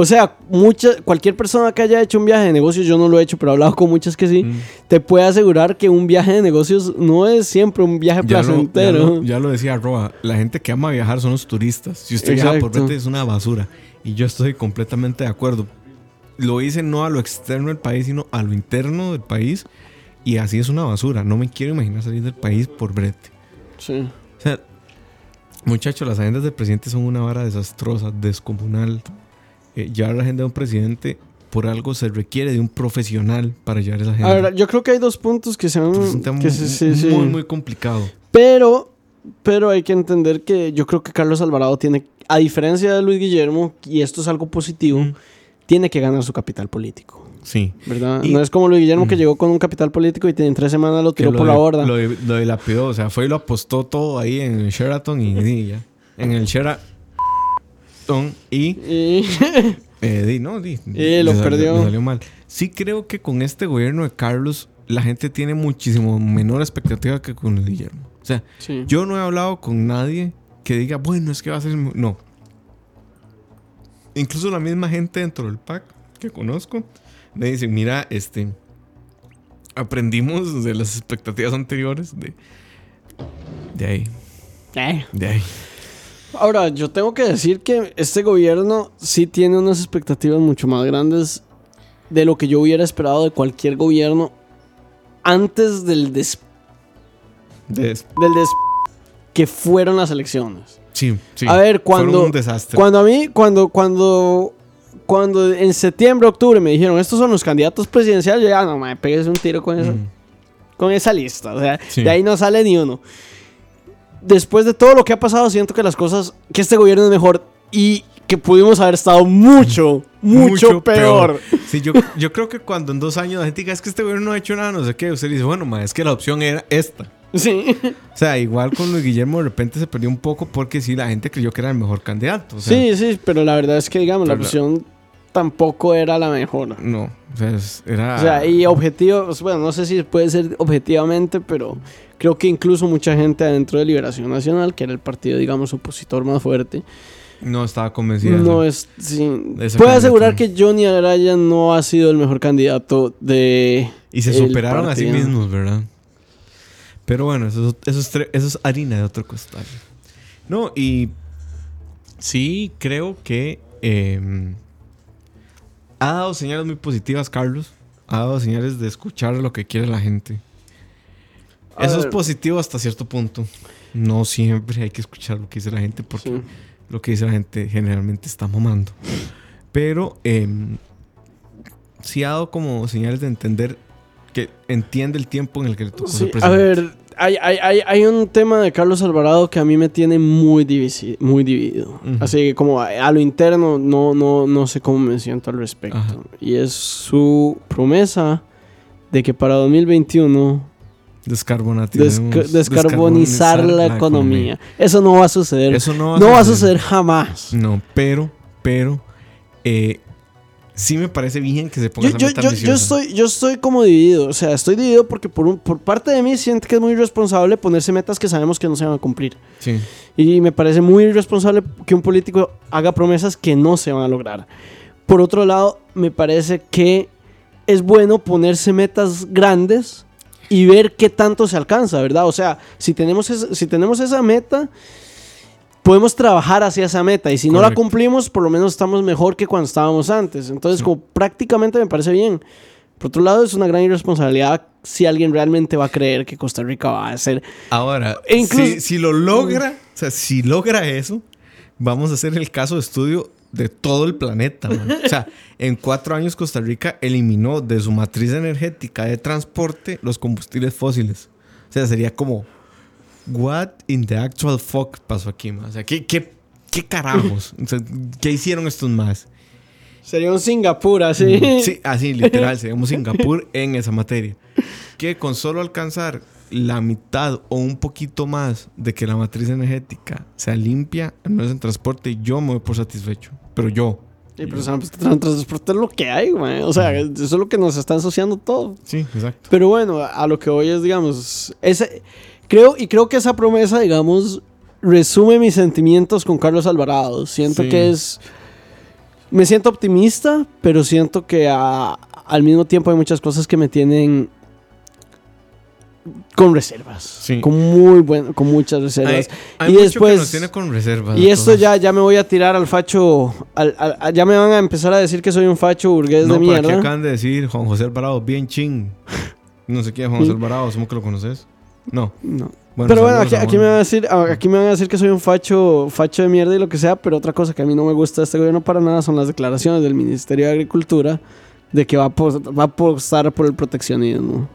O sea, mucha, cualquier persona que haya hecho un viaje de negocios, yo no lo he hecho, pero he hablado con muchas que sí, Mm. te puede asegurar que un viaje de negocios no es siempre un viaje Ya lo, ya, placentero. lo, ya lo decía Roa, la gente que ama viajar son los turistas. Si usted viaja por Exacto. vete es una basura. Y yo estoy completamente de acuerdo. Lo hice no a lo externo del país, sino a lo interno del país. Y así es una basura. No me quiero imaginar salir del país por brete. Sí. O sea, Muchachos, las agendas del presidente son una vara desastrosa, descomunal. Eh, llevar la agenda de un presidente por algo se requiere de un profesional para llevar esa agenda. A ver, yo creo que hay dos puntos que se Entonces, es un van... tema que muy, sí, sí, sí. muy, muy complicado. Pero, pero hay que entender que yo creo que Carlos Alvarado tiene, a diferencia de Luis Guillermo, y esto es algo positivo, Mm. tiene que ganar su capital político. Sí. ¿Verdad? Y- no es como Luis Guillermo que llegó con un capital político y en tres semanas lo tiró lo por la borda. Lo, de- lo dilapidó, o sea, fue y lo apostó todo ahí en el Sheraton y, y ya. En el Sheraton y Y Eh, di, no, di, [laughs] Y perdió. salió mal. Sí creo que con este gobierno de Carlos la gente tiene muchísimo menor expectativa que con el Guillermo. O sea, sí. yo no he hablado con nadie que diga, bueno, es que va a ser... mu-". No. Incluso la misma gente dentro del PAC que conozco me dicen, mira, este... Aprendimos de las expectativas anteriores de... De ahí, Eh. de ahí. Ahora, yo tengo que decir que este gobierno sí tiene unas expectativas mucho más grandes de lo que yo hubiera esperado de cualquier gobierno antes del des, De- del des que fueron las elecciones. sí, sí. A ver, cuando un desastre. cuando a mí cuando cuando cuando en septiembre, octubre me dijeron, "Estos son los candidatos presidenciales", yo ya no, me pegues un tiro con esa Mm. con esa lista, o sea, Sí. de ahí no sale ni uno. Después de todo lo que ha pasado, siento que las cosas, que este gobierno es mejor y que pudimos haber estado mucho, mucho, peor. Sí, yo, yo creo que cuando en dos años la gente diga es que este gobierno no ha hecho nada, no sé qué, usted dice, bueno, ma, es que la opción era esta. Sí. O sea, igual con Luis Guillermo de repente se perdió un poco porque sí, la gente creyó que era el mejor candidato. O sea, sí, sí, pero la verdad es que, digamos, la- opción tampoco era la mejor. No, o sea, era... O sea, y objetivo, pues, bueno, no sé si puede ser objetivamente, pero creo que incluso mucha gente adentro de Liberación Nacional, que era el partido, digamos, opositor más fuerte, No estaba convencida. no de- es... sí, puede asegurar que Johnny Araya no ha sido el mejor candidato de... Y se superaron a sí mismos, ¿verdad? Pero bueno, eso, es- eso, es, tre- eso es harina de otro costal. No, y sí creo que eh, ha dado señales muy positivas, Carlos. Ha dado señales de escuchar lo que quiere la gente. A Eso es positivo hasta cierto punto. No siempre hay que escuchar lo que dice la gente porque Sí. lo que dice la gente generalmente está mamando. Pero em, sí ha dado como señales de entender que entiende el tiempo en el que le tocó Sí, ser a presidente. ver, hay, hay, hay, hay un tema de Carlos Alvarado que a mí me tiene muy, divisi- muy dividido. Ujú. Así que como a, a lo interno no, no, no sé cómo me siento al respecto. Ajá. Y es su promesa de que para 2021 Descarbonatizemos- desca- descarbonizar la, economía. Eso no va a suceder. Eso no va, no va a suceder jamás. No, pero, pero, eh, sí me parece bien que se ponga Yo, esa yo, meta yo, yo ambiciosa. estoy, yo estoy como dividido. O sea, estoy dividido porque por, un- por parte de mí siento que es muy irresponsable ponerse metas que sabemos que no se van a cumplir. Sí. Y me parece muy irresponsable que un político haga promesas que no se van a lograr. Por otro lado, me parece que es bueno ponerse metas grandes y ver qué tanto se alcanza, ¿verdad? O sea, si tenemos, esa- si tenemos esa meta, podemos trabajar hacia esa meta. Y si no la cumplimos, por lo menos estamos mejor que cuando estábamos antes. Entonces, Sí. como prácticamente me parece bien. Por otro lado, es una gran irresponsabilidad si alguien realmente va a creer que Costa Rica va a ser Ahora, E incluso- si, si lo logra, o sea, si logra eso, vamos a hacer el caso de estudio de todo el planeta. man. O sea, [laughs] en cuatro años Costa Rica eliminó de su matriz energética de transporte los combustibles fósiles. O sea, sería como, what in the actual fuck pasó aquí, man? O sea, ¿qué, qué, qué carajos? O sea, ¿Qué hicieron estos más? Sería un Singapur así. Sí, así, literal, seríamos Singapur [laughs] en esa materia. Que con solo alcanzar la mitad o un poquito más de que la matriz energética sea limpia, al menos en transporte, yo me voy por satisfecho. Pero yo. Sí, pero pues, tran- transporte es lo que hay, güey. O sea, eso es lo que nos está ensuciando todo. Sí, exacto. Pero bueno, a lo que voy es, digamos, ese, creo, y creo que esa promesa, digamos, resume mis sentimientos con Carlos Alvarado. Siento Sí. que es... Me siento optimista, pero siento que a- al mismo tiempo hay muchas cosas que me tienen con reservas. Sí. Con muy buen, con muchas reservas. Hay, hay Y mucho después- que nos tiene con reservas. Y esto ya, ya me voy a tirar al facho. al- al- al- ya me van a empezar a decir que soy un facho burgués No, de mierda. acaban de decir Juan José Alvarado, bien ching. No sé quién es Juan José [laughs] Alvarado, ¿cómo que lo conoces? No, No. pero bueno, aquí, aquí me van a decir, a- aquí me van a decir que soy un facho, facho de mierda y lo que sea, pero otra cosa que a mí no me gusta de este gobierno para nada son las declaraciones del Ministerio de Agricultura de que va a, va a apostar por el proteccionismo.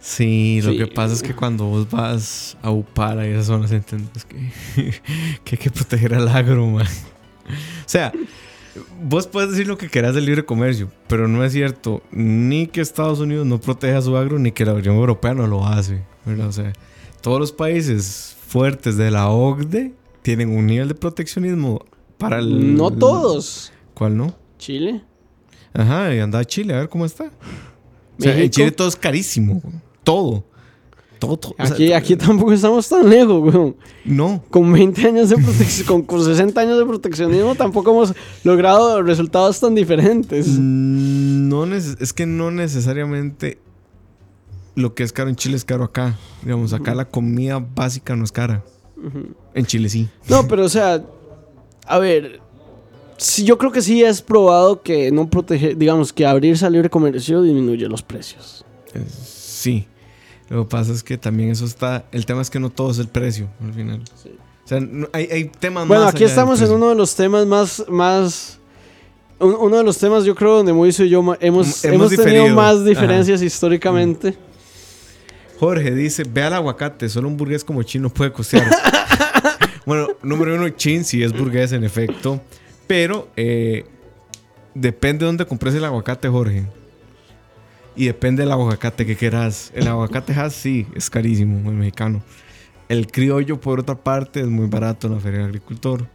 Sí, lo Sí. que pasa es que cuando vos vas a Upar a esas zonas, entiendes que, [laughs] que hay que proteger al agro, man. O sea, vos puedes decir lo que quieras del libre comercio, pero no es cierto ni que Estados Unidos no proteja su agro, ni que la Unión Europea no lo hace, ¿verdad? O sea, todos los países fuertes de la OCDE tienen un nivel de proteccionismo para el... No todos. ¿Cuál no? Chile. Ajá, y anda a Chile a ver cómo está. O sea, en. Chile todo es carísimo, güey. Todo. Todo, todo. O sea, Aquí, aquí tampoco estamos tan lejos, weón. No. Con 20 años de protección, [laughs] con, con 60 años de proteccionismo tampoco hemos logrado resultados tan diferentes. Mm, No es que no necesariamente lo que es caro en Chile es caro acá. Digamos, acá la comida básica no es cara. En Chile sí. No, pero o sea, a ver, sí, yo creo que sí es probado que no proteger, digamos, que abrirse al libre comercio disminuye los precios. Eh, Sí. Lo que pasa es que también eso está. El tema es que no todo es el precio al final. O sea, no- hay, hay temas Bueno, más aquí estamos en uno de los temas más, más, un- uno de los temas yo creo donde Moiso y yo hemos, Hemos hemos, tenido más diferencias históricamente. Jorge dice: Ve al aguacate, solo un burgués como Chin no puede costear. [laughs] bueno, número uno, Chin sí es burgués en efecto. Pero eh, depende de dónde compres el aguacate, Jorge. Y depende del aguacate que quieras. El aguacate Hass sí es carísimo, el mexicano. El criollo, por otra parte, es muy barato en la feria del agricultor. O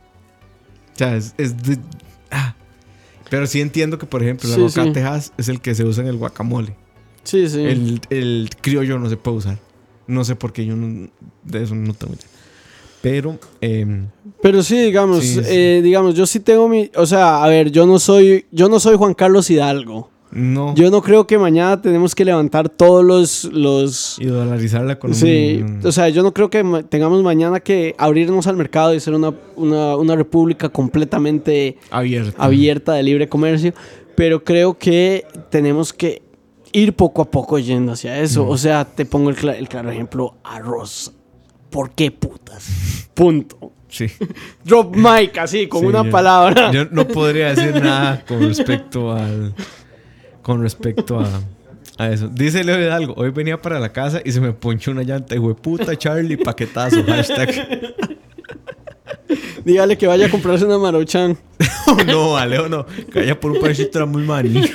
sea, es, es de- ah. Pero sí entiendo que, por ejemplo, el Sí, sí. aguacate Hass es el que se usa en el guacamole. Sí, sí. El, el criollo no se puede usar. No sé por qué yo no- de eso no tengo idea. Pero, em, Pero sí, digamos, Sí, sí. eh, digamos, yo sí tengo mi, o sea, a ver, yo no soy, yo no soy Juan Carlos Hidalgo. No. Yo no creo que mañana tenemos que levantar todos los, los, y dolarizar la economía. Sí, o sea, yo no creo que tengamos mañana que abrirnos al mercado y ser una, una, una república completamente abierta de libre comercio, pero creo que tenemos que ir poco a poco yendo hacia eso. O sea, te pongo el, el claro ejemplo, arroz. ¿Por qué putas? Punto. Sí. [laughs] Drop mic, así, con Sí, una yo- palabra. Yo no podría decir nada con [laughs] respecto al. Con respecto a, a eso. Dice Leo Hidalgo: Hoy venía para la casa y se me ponchó una llanta. Y puta Charlie, paquetazo. Hashtag. [laughs] Dígale que vaya a comprarse una Maruchan. [laughs] no, a Leo no. Calla por un parchito era muy maní. [laughs]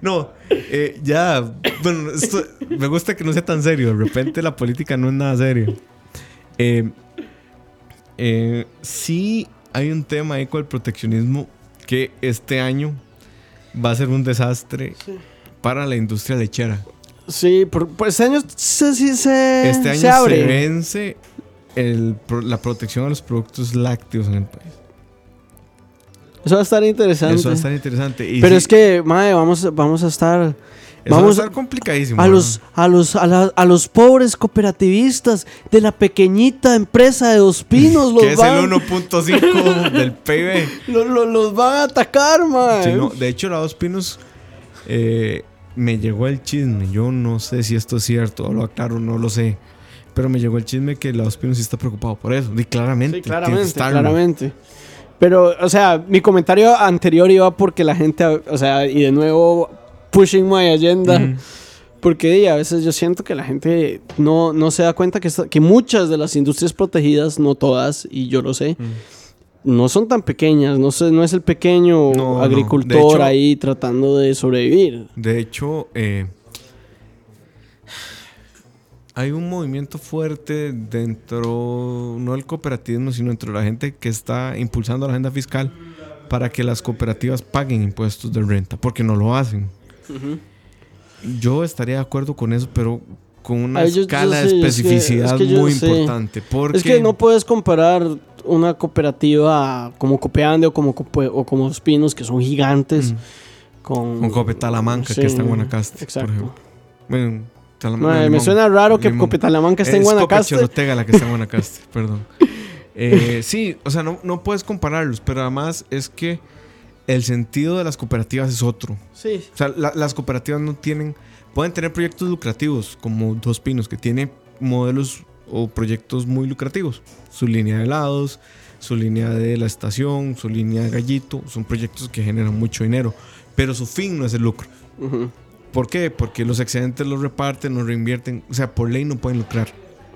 No, eh, ya. Bueno, esto, me gusta que no sea tan serio. De repente la política no es nada serio. Eh, eh, sí hay un tema ahí con el proteccionismo que este año va a ser un desastre para la industria lechera. Sí, por, por este año se, sí se, Este año se vence el la protección a los productos lácteos en el país. Eso va a estar interesante. Eso va a estar interesante. Y Pero sí, es que, madre, vamos, vamos a estar. Eso Vamos va a estar complicadísimo. a ¿no? los, a los, a, la- a los pobres cooperativistas de la pequeñita empresa de Dos Pinos [laughs] los que es van, el [laughs] 1.5 del PIB. lo- lo- los van a atacar, man. Sí, no, de hecho, la Dos Pinos eh, me llegó el chisme. Yo no sé si esto es cierto, lo aclaro, no lo sé. Pero me llegó el chisme que la Dos Pinos sí está preocupado por eso. Y claramente. Sí, claramente, claramente. Pero, o sea, mi comentario anterior iba porque la gente, o sea, y de nuevo, pushing my agenda. Porque di, a veces yo siento que la gente no, no se da cuenta que, que muchas de las industrias protegidas, no todas, y yo lo sé, no son tan pequeñas. No, sé, no es el pequeño No, no. De agricultor hecho- ahí tratando de sobrevivir. De hecho, eh, hay un movimiento fuerte dentro, no del cooperativismo, sino dentro de la gente que está impulsando la agenda fiscal para que las cooperativas paguen impuestos de renta, porque no lo hacen. Yo estaría de acuerdo con eso, pero con una Ay, yo- yo escala de es que- especificidad es que muy importante. Porque Es que no puedes comparar una cooperativa como Copeande o como, Cope- o como que son gigantes, con... con Copetalamanca, Sí, que está en Guanacaste, exacto. por ejemplo. Bueno, me suena raro que Limón. Copetalamanca esté en Es Guanacaste. Copechorotega la que está en Guanacaste, [laughs] perdón. Eh, sí, o sea, no, no puedes compararlos, pero además es que el sentido de las cooperativas es otro. Sí. O sea, la- las cooperativas no tienen, pueden tener proyectos lucrativos, como Dos Pinos, que tiene modelos o proyectos muy lucrativos. Su línea de helados, su línea de la estación, su línea de gallito, son proyectos que generan mucho dinero, pero su fin no es el lucro. ¿Por qué? Porque los excedentes los reparten, los reinvierten, o sea, por ley no pueden lucrar.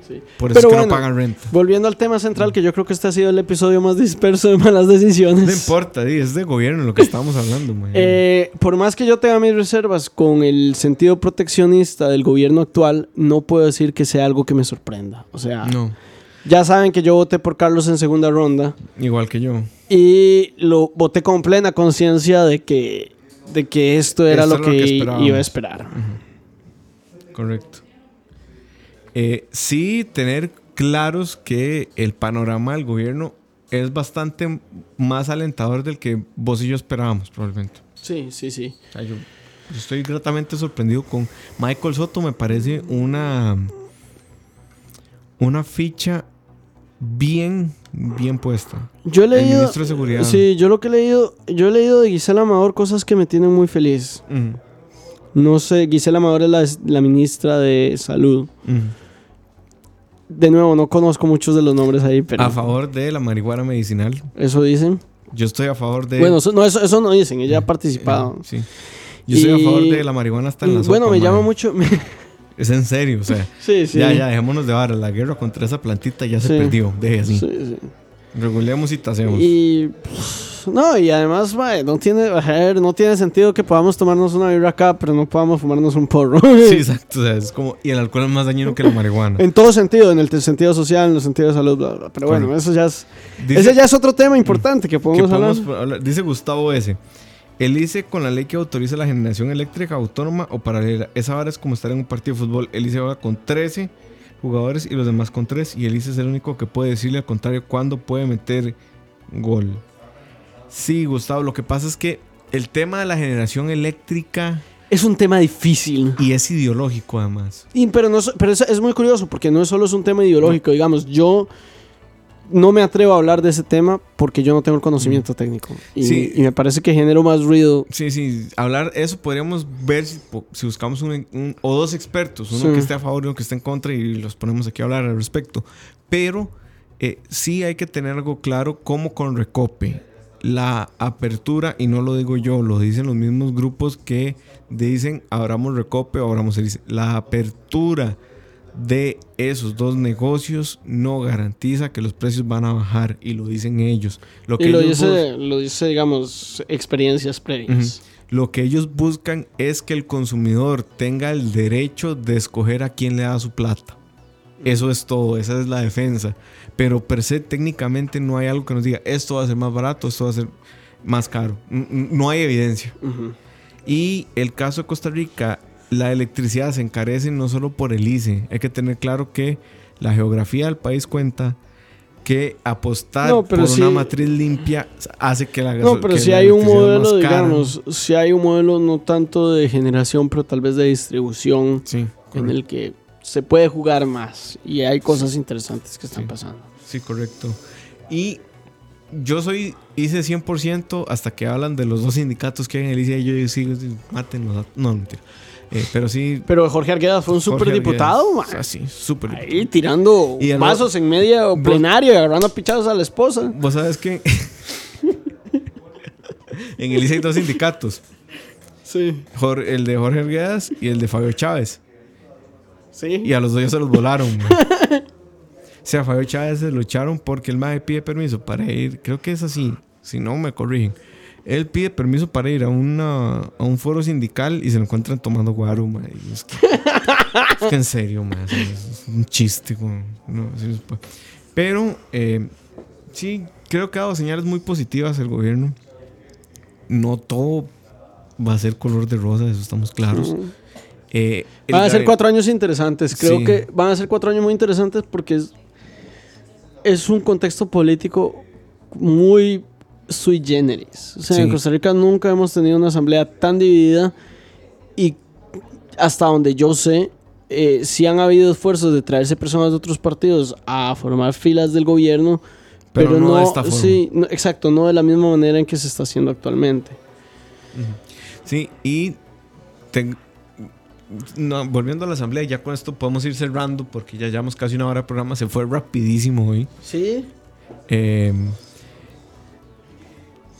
Sí. Por eso Pero es que bueno, no pagan renta. Volviendo al tema central, que yo creo que este ha sido el episodio más disperso de malas decisiones. No importa, es de gobierno lo que estábamos hablando. [laughs] Eh, por más que yo tenga mis reservas con el sentido proteccionista del gobierno actual, no puedo decir que sea algo que me sorprenda. O sea, no, ya saben que yo voté por Carlos en segunda ronda igual que yo. y lo voté con plena conciencia de que, de que esto era Esto lo que, iba a esperar. Correcto. Eh, sí, tener claros que el panorama del gobierno es bastante más alentador del que vos y yo esperábamos, probablemente. Sí, sí, sí. O sea, yo, yo estoy gratamente sorprendido con Michael Soto. Me parece una, una ficha bien, bien puesta. Yo he El leído. ministro de Seguridad. Sí, yo lo que he leído, yo he leído de Gisela Amador cosas que me tienen muy feliz. No sé, Gisela Amador es la, la ministra de Salud. ujú. De nuevo, no conozco muchos de los nombres ahí, pero A favor de la marihuana medicinal. eso dicen. Yo estoy a favor de. Bueno, eso no, eso, eso no dicen, ella ha participado. Eh, sí. Yo estoy a favor de la marihuana hasta en la bueno, sopa, me llama mucho. [laughs] Es en serio, o sea. [laughs] sí, sí. Ya, ya, dejémonos de vara. La guerra contra esa plantita ya se perdió. Deje así. Sí, sí. Regulemos y tasemos. Y pff, no, y además, mae, no tiene, ver, no tiene sentido que podamos tomarnos una birra acá, pero no podamos fumarnos un porro. [laughs] Sí, [laughs] exacto. O sea, es como. Y el alcohol es más dañino que la marihuana. en todo sentido, en el sentido social, en el sentido de salud, bla, bla. Pero bueno, eso ya es, Dice, ese ya es otro tema importante que que podemos hablar. podemos hablar- dice Gustavo S. El ICE con la ley que autoriza la generación eléctrica autónoma o paralela. Esa vara es como estar en un partido de fútbol. El ICE va con 13 jugadores y los demás con 3. Y el ICE es el único que puede decirle al contrario cuándo puede meter gol. Sí, Gustavo. Lo que pasa es que el tema de la generación eléctrica Es un tema difícil. y es ideológico además. Y- pero no, pero es, es muy curioso porque no es solo es un tema ideológico. Digamos, yo no me atrevo a hablar de ese tema porque yo no tengo el conocimiento técnico. Y, Sí. y me parece que genero más ruido. Sí, sí, hablar eso podríamos ver si, buscamos un, un- o dos expertos, uno Sí. que esté a favor y uno que esté en contra y los ponemos aquí a hablar al respecto. Pero eh, sí hay que tener algo claro como con Recope. La apertura, y no lo digo yo, lo dicen los mismos grupos que dicen abramos Recope o abramos. La apertura de esos dos negocios no garantiza que los precios van a bajar y lo dicen ellos. Lo que Y lo ellos dice, lo dice, digamos, experiencias previas. lo que ellos buscan es que el consumidor tenga el derecho de escoger a quién le da su plata. Eso es todo, esa es la defensa. Pero per se técnicamente no hay algo que nos diga esto va a ser más barato, esto va a ser más caro. No hay evidencia. Y el caso de Costa Rica, la electricidad se encarece no solo por el ICE. Hay que tener claro que la geografía del país cuenta que apostar No, por sí- una matriz limpia hace que la No, pero si hay un modelo, digamos, si hay un modelo no tanto de generación, pero tal vez de distribución, en el que se puede jugar más y hay cosas interesantes que están Sí. pasando. Sí, correcto. Y yo soy, hice 100% hasta que hablan de los dos sindicatos que hay en el ICE y yo digo, sí, mátenlos. No, mentira. Eh, pero sí. Pero Jorge Arguedas fue un superdiputado, man. o sea, sí, súper. Ahí tirando Y vasos en media Vos- plenaria, agarrando pichados a la esposa. Vos sabes que [laughs] en el ICE hay dos sindicatos. Sí. El de Jorge Arguedas y el de Fabio Chávez. Sí. Y a los dos ya se los volaron. o sea, Fabio Chávez se lo echaron porque el MAE pide permiso para ir. Creo que es así. Si no, me corrigen. Él pide permiso para ir a, una, a un foro sindical y se lo encuentran tomando guaro, Es que, [laughs] es que en serio. Es, un chiste. No, sí, es pa- Pero eh, sí, creo que ha dado señales muy positivas el gobierno. No todo va a ser color de rosa, eso estamos claros. Eh, Van a ser cuatro años interesantes. Creo Sí. que van a ser cuatro años muy interesantes porque es, es un contexto político muy sui generis. O sea, en. Costa Rica nunca hemos tenido una asamblea tan dividida y hasta donde yo sé, eh, sí han habido esfuerzos de traerse personas de otros partidos a formar filas del gobierno, Pero, no, de esta forma. Sí, no- exacto, no de la misma manera en que se está haciendo actualmente. Sí, y ten- no, volviendo a la asamblea, ya con esto podemos ir cerrando porque ya llevamos casi una hora de programa, se fue rapidísimo hoy. Sí. Eh,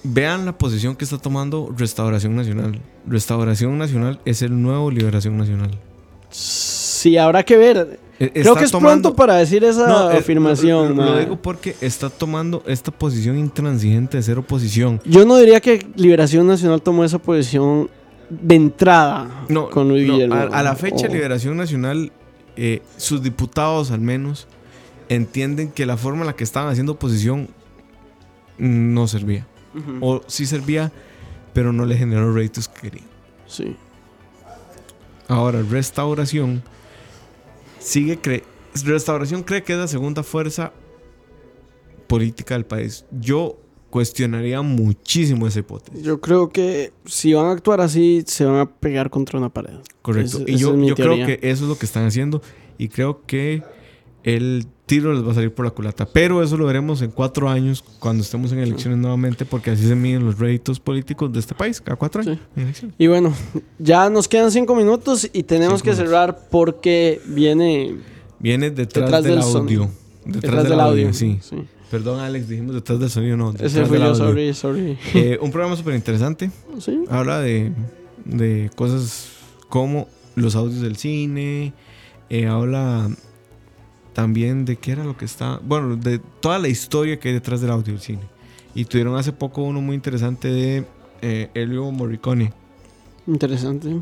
vean la posición que está tomando Restauración Nacional. Restauración Nacional es el nuevo Liberación Nacional. Sí, habrá que ver. E- Creo que es tomando- pronto para decir esa No, eh, afirmación. Lo, lo digo porque está tomando esta posición intransigente de ser oposición. Yo no diría que Liberación Nacional tomó esa posición de entrada No, con Luis no, Guillermo. a, a la fecha, O- Liberación Nacional, eh, sus diputados al menos, entienden que la forma en la que estaban haciendo oposición no servía. O sí servía, pero no le generó réditos que querían. Sí. Ahora, Restauración sigue cre Restauración cree que es la segunda fuerza política del país. Yo cuestionaría muchísimo esa hipótesis. Yo creo que si van a actuar así, se van a pegar contra una pared. Correcto. Y yo, yo creo que eso es lo que están haciendo. Y creo que el tiro les va a salir por la culata. Pero eso lo veremos en cuatro años cuando estemos en elecciones nuevamente, porque así se miden los réditos políticos de este país, cada cuatro años. elecciones. Y bueno, ya nos quedan cinco minutos y tenemos Cinco que minutos. cerrar porque viene Viene detrás, Detrás del, del audio. Detrás, del, audio, sí. Perdón, Alex, dijimos detrás del sonido, no. Ese fui yo, sorry, sorry. Eh, un programa súper interesante. Sí. Habla de, de cosas como los audios del cine. eh, habla también de qué era lo que está. Bueno, de toda la historia que hay detrás del audio del cine. Y tuvieron hace poco uno muy interesante de eh, Elio Morricone. Interesante.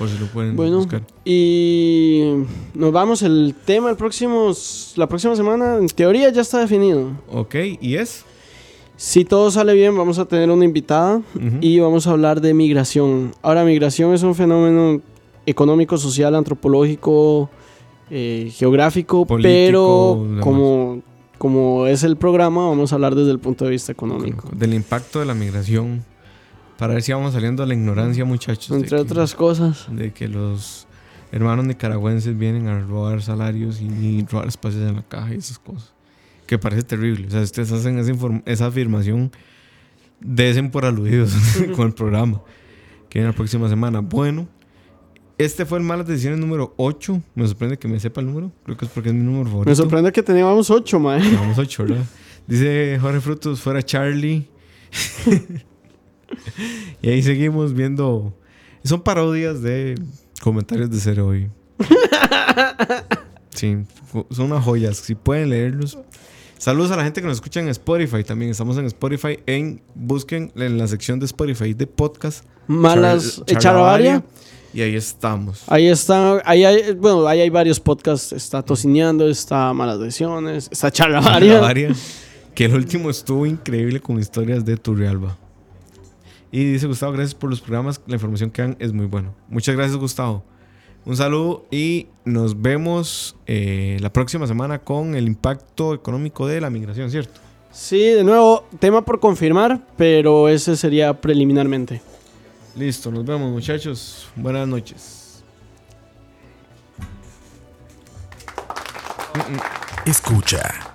Por si lo pueden Bueno. buscar. Y nos vamos. El tema el próximo, la próxima semana, en teoría, ya está definido. Ok, y es. Si todo sale bien, vamos a tener una invitada y vamos a hablar de migración. Ahora, migración es un fenómeno económico, social, antropológico, eh, geográfico, Político, pero como, como es el programa, vamos a hablar desde el punto de vista económico. Del impacto de la migración. Para ver si vamos saliendo a la ignorancia, muchachos. de Entre que- otras cosas. de que los hermanos nicaragüenses vienen a robar salarios y, y robar espacios en la caja y esas cosas. Que parece terrible. O sea, ustedes hacen esa, esa afirmación, desen por aludidos [laughs] con el programa que viene la próxima semana. Bueno, este fue el Malas Decisiones número 8. Me sorprende que me sepa el número. Creo que es porque es mi número favorito. Me sorprende que teníamos ocho, mae. Llevamos 8, ¿verdad? Dice Jorge Frutos, fuera Charlie. [laughs] y ahí seguimos viendo. Son parodias de comentarios de cero hoy. Sí, son unas joyas. Si pueden leerlos. Saludos a la gente que nos escucha en Spotify también. Estamos en Spotify. En, busquen en la sección de Spotify de podcast. Malas Char- Echarabaria. Y ahí estamos. Ahí está, ahí hay, bueno, ahí hay varios podcasts. Está Tocineando, está Malas Decisiones, está Charlavaria. Que el último estuvo increíble con historias de Turrialba. Y dice Gustavo, gracias por los programas. La información que dan es muy buena. Muchas gracias, Gustavo. Un saludo y nos vemos eh, la próxima semana con el impacto económico de la migración, ¿cierto? Sí, de nuevo, tema por confirmar, pero ese sería preliminarmente. Listo, nos vemos, muchachos. Buenas noches. Escucha.